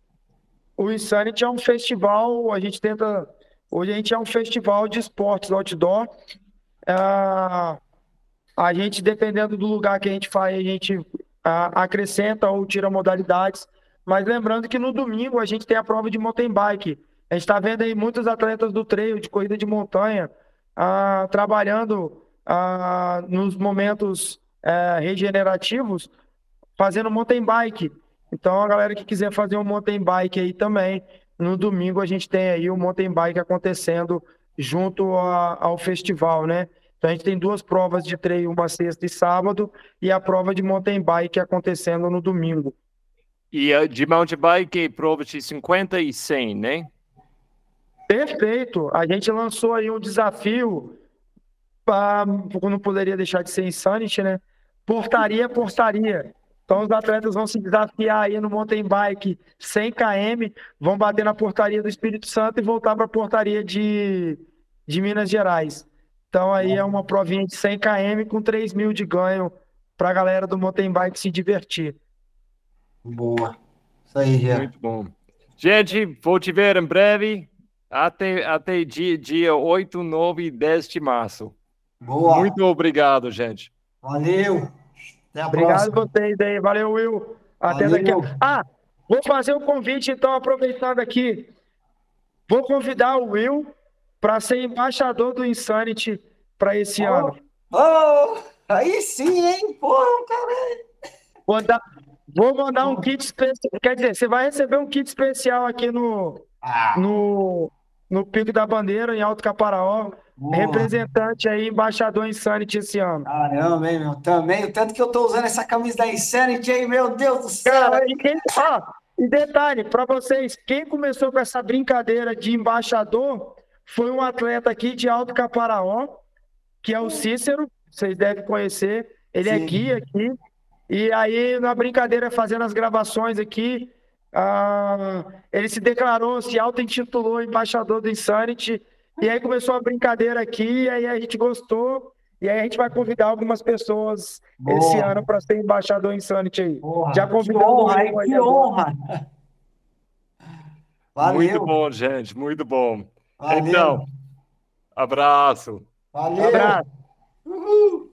o Insanity é um festival, a gente tenta. Hoje a gente é um festival de esportes outdoor. É, a gente, dependendo do lugar que a gente faz, a gente acrescenta ou tira modalidades. Mas lembrando que no domingo a gente tem a prova de mountain bike. A gente está vendo aí muitos atletas do trail, de corrida de montanha, ah, trabalhando ah, nos momentos eh, regenerativos fazendo mountain bike. Então, a galera que quiser fazer um mountain bike aí também, no domingo a gente tem aí o mountain bike acontecendo junto a, ao festival, né? Então a gente tem duas provas de treino, uma sexta e sábado, e a prova de mountain bike acontecendo no domingo. E de mountain bike, prova de 50 e 100, né? Perfeito. A gente lançou aí um desafio, pra, não poderia deixar de ser Insanity, né? Portaria, portaria. Então os atletas vão se desafiar aí no mountain bike 100 km, vão bater na portaria do Espírito Santo e voltar para a portaria de, de Minas Gerais. Então aí é uma provinha de 100 km com 3 mil de ganho para a galera do mountain bike se divertir. Boa. Isso aí, Jean. Muito bom. Gente, vou te ver em breve. Até, até dia, dia 8, 9 e 10 de março. Boa. Muito obrigado, gente. Valeu. Obrigado a vocês aí. Valeu, Will. Até Valeu. daqui. Ah, vou fazer um convite, então, aproveitando aqui. Vou convidar o Will para ser embaixador do Insanity para esse oh. ano. Oh, aí sim, hein? Pô, caralho. Vou, dar, vou mandar um kit especial. Quer dizer, você vai receber um kit especial aqui no, ah. no, no Pico da Bandeira, em Alto Caparaó. Boa. Representante aí, embaixador Insanity esse ano. Caramba, hein, meu? Também, o tanto que eu tô usando essa camisa da Insanity aí, meu Deus do céu. Cara, e, quem, ó, e detalhe, para vocês, quem começou com essa brincadeira de embaixador foi um atleta aqui de Alto Caparaó, que é o Cícero, vocês devem conhecer. Ele é Sim. é guia aqui. E aí, na brincadeira, fazendo as gravações aqui, ah, ele se declarou, se auto-intitulou embaixador do Insanity e aí começou a brincadeira aqui, e aí a gente gostou. E aí a gente vai convidar algumas pessoas Boa. esse ano para ser embaixador Insanity aí. Porra, Já convidou que honra, aí, que honra. Valeu. Muito bom, gente, muito bom. Valeu. Então, abraço. Valeu. Abraço. Uhul.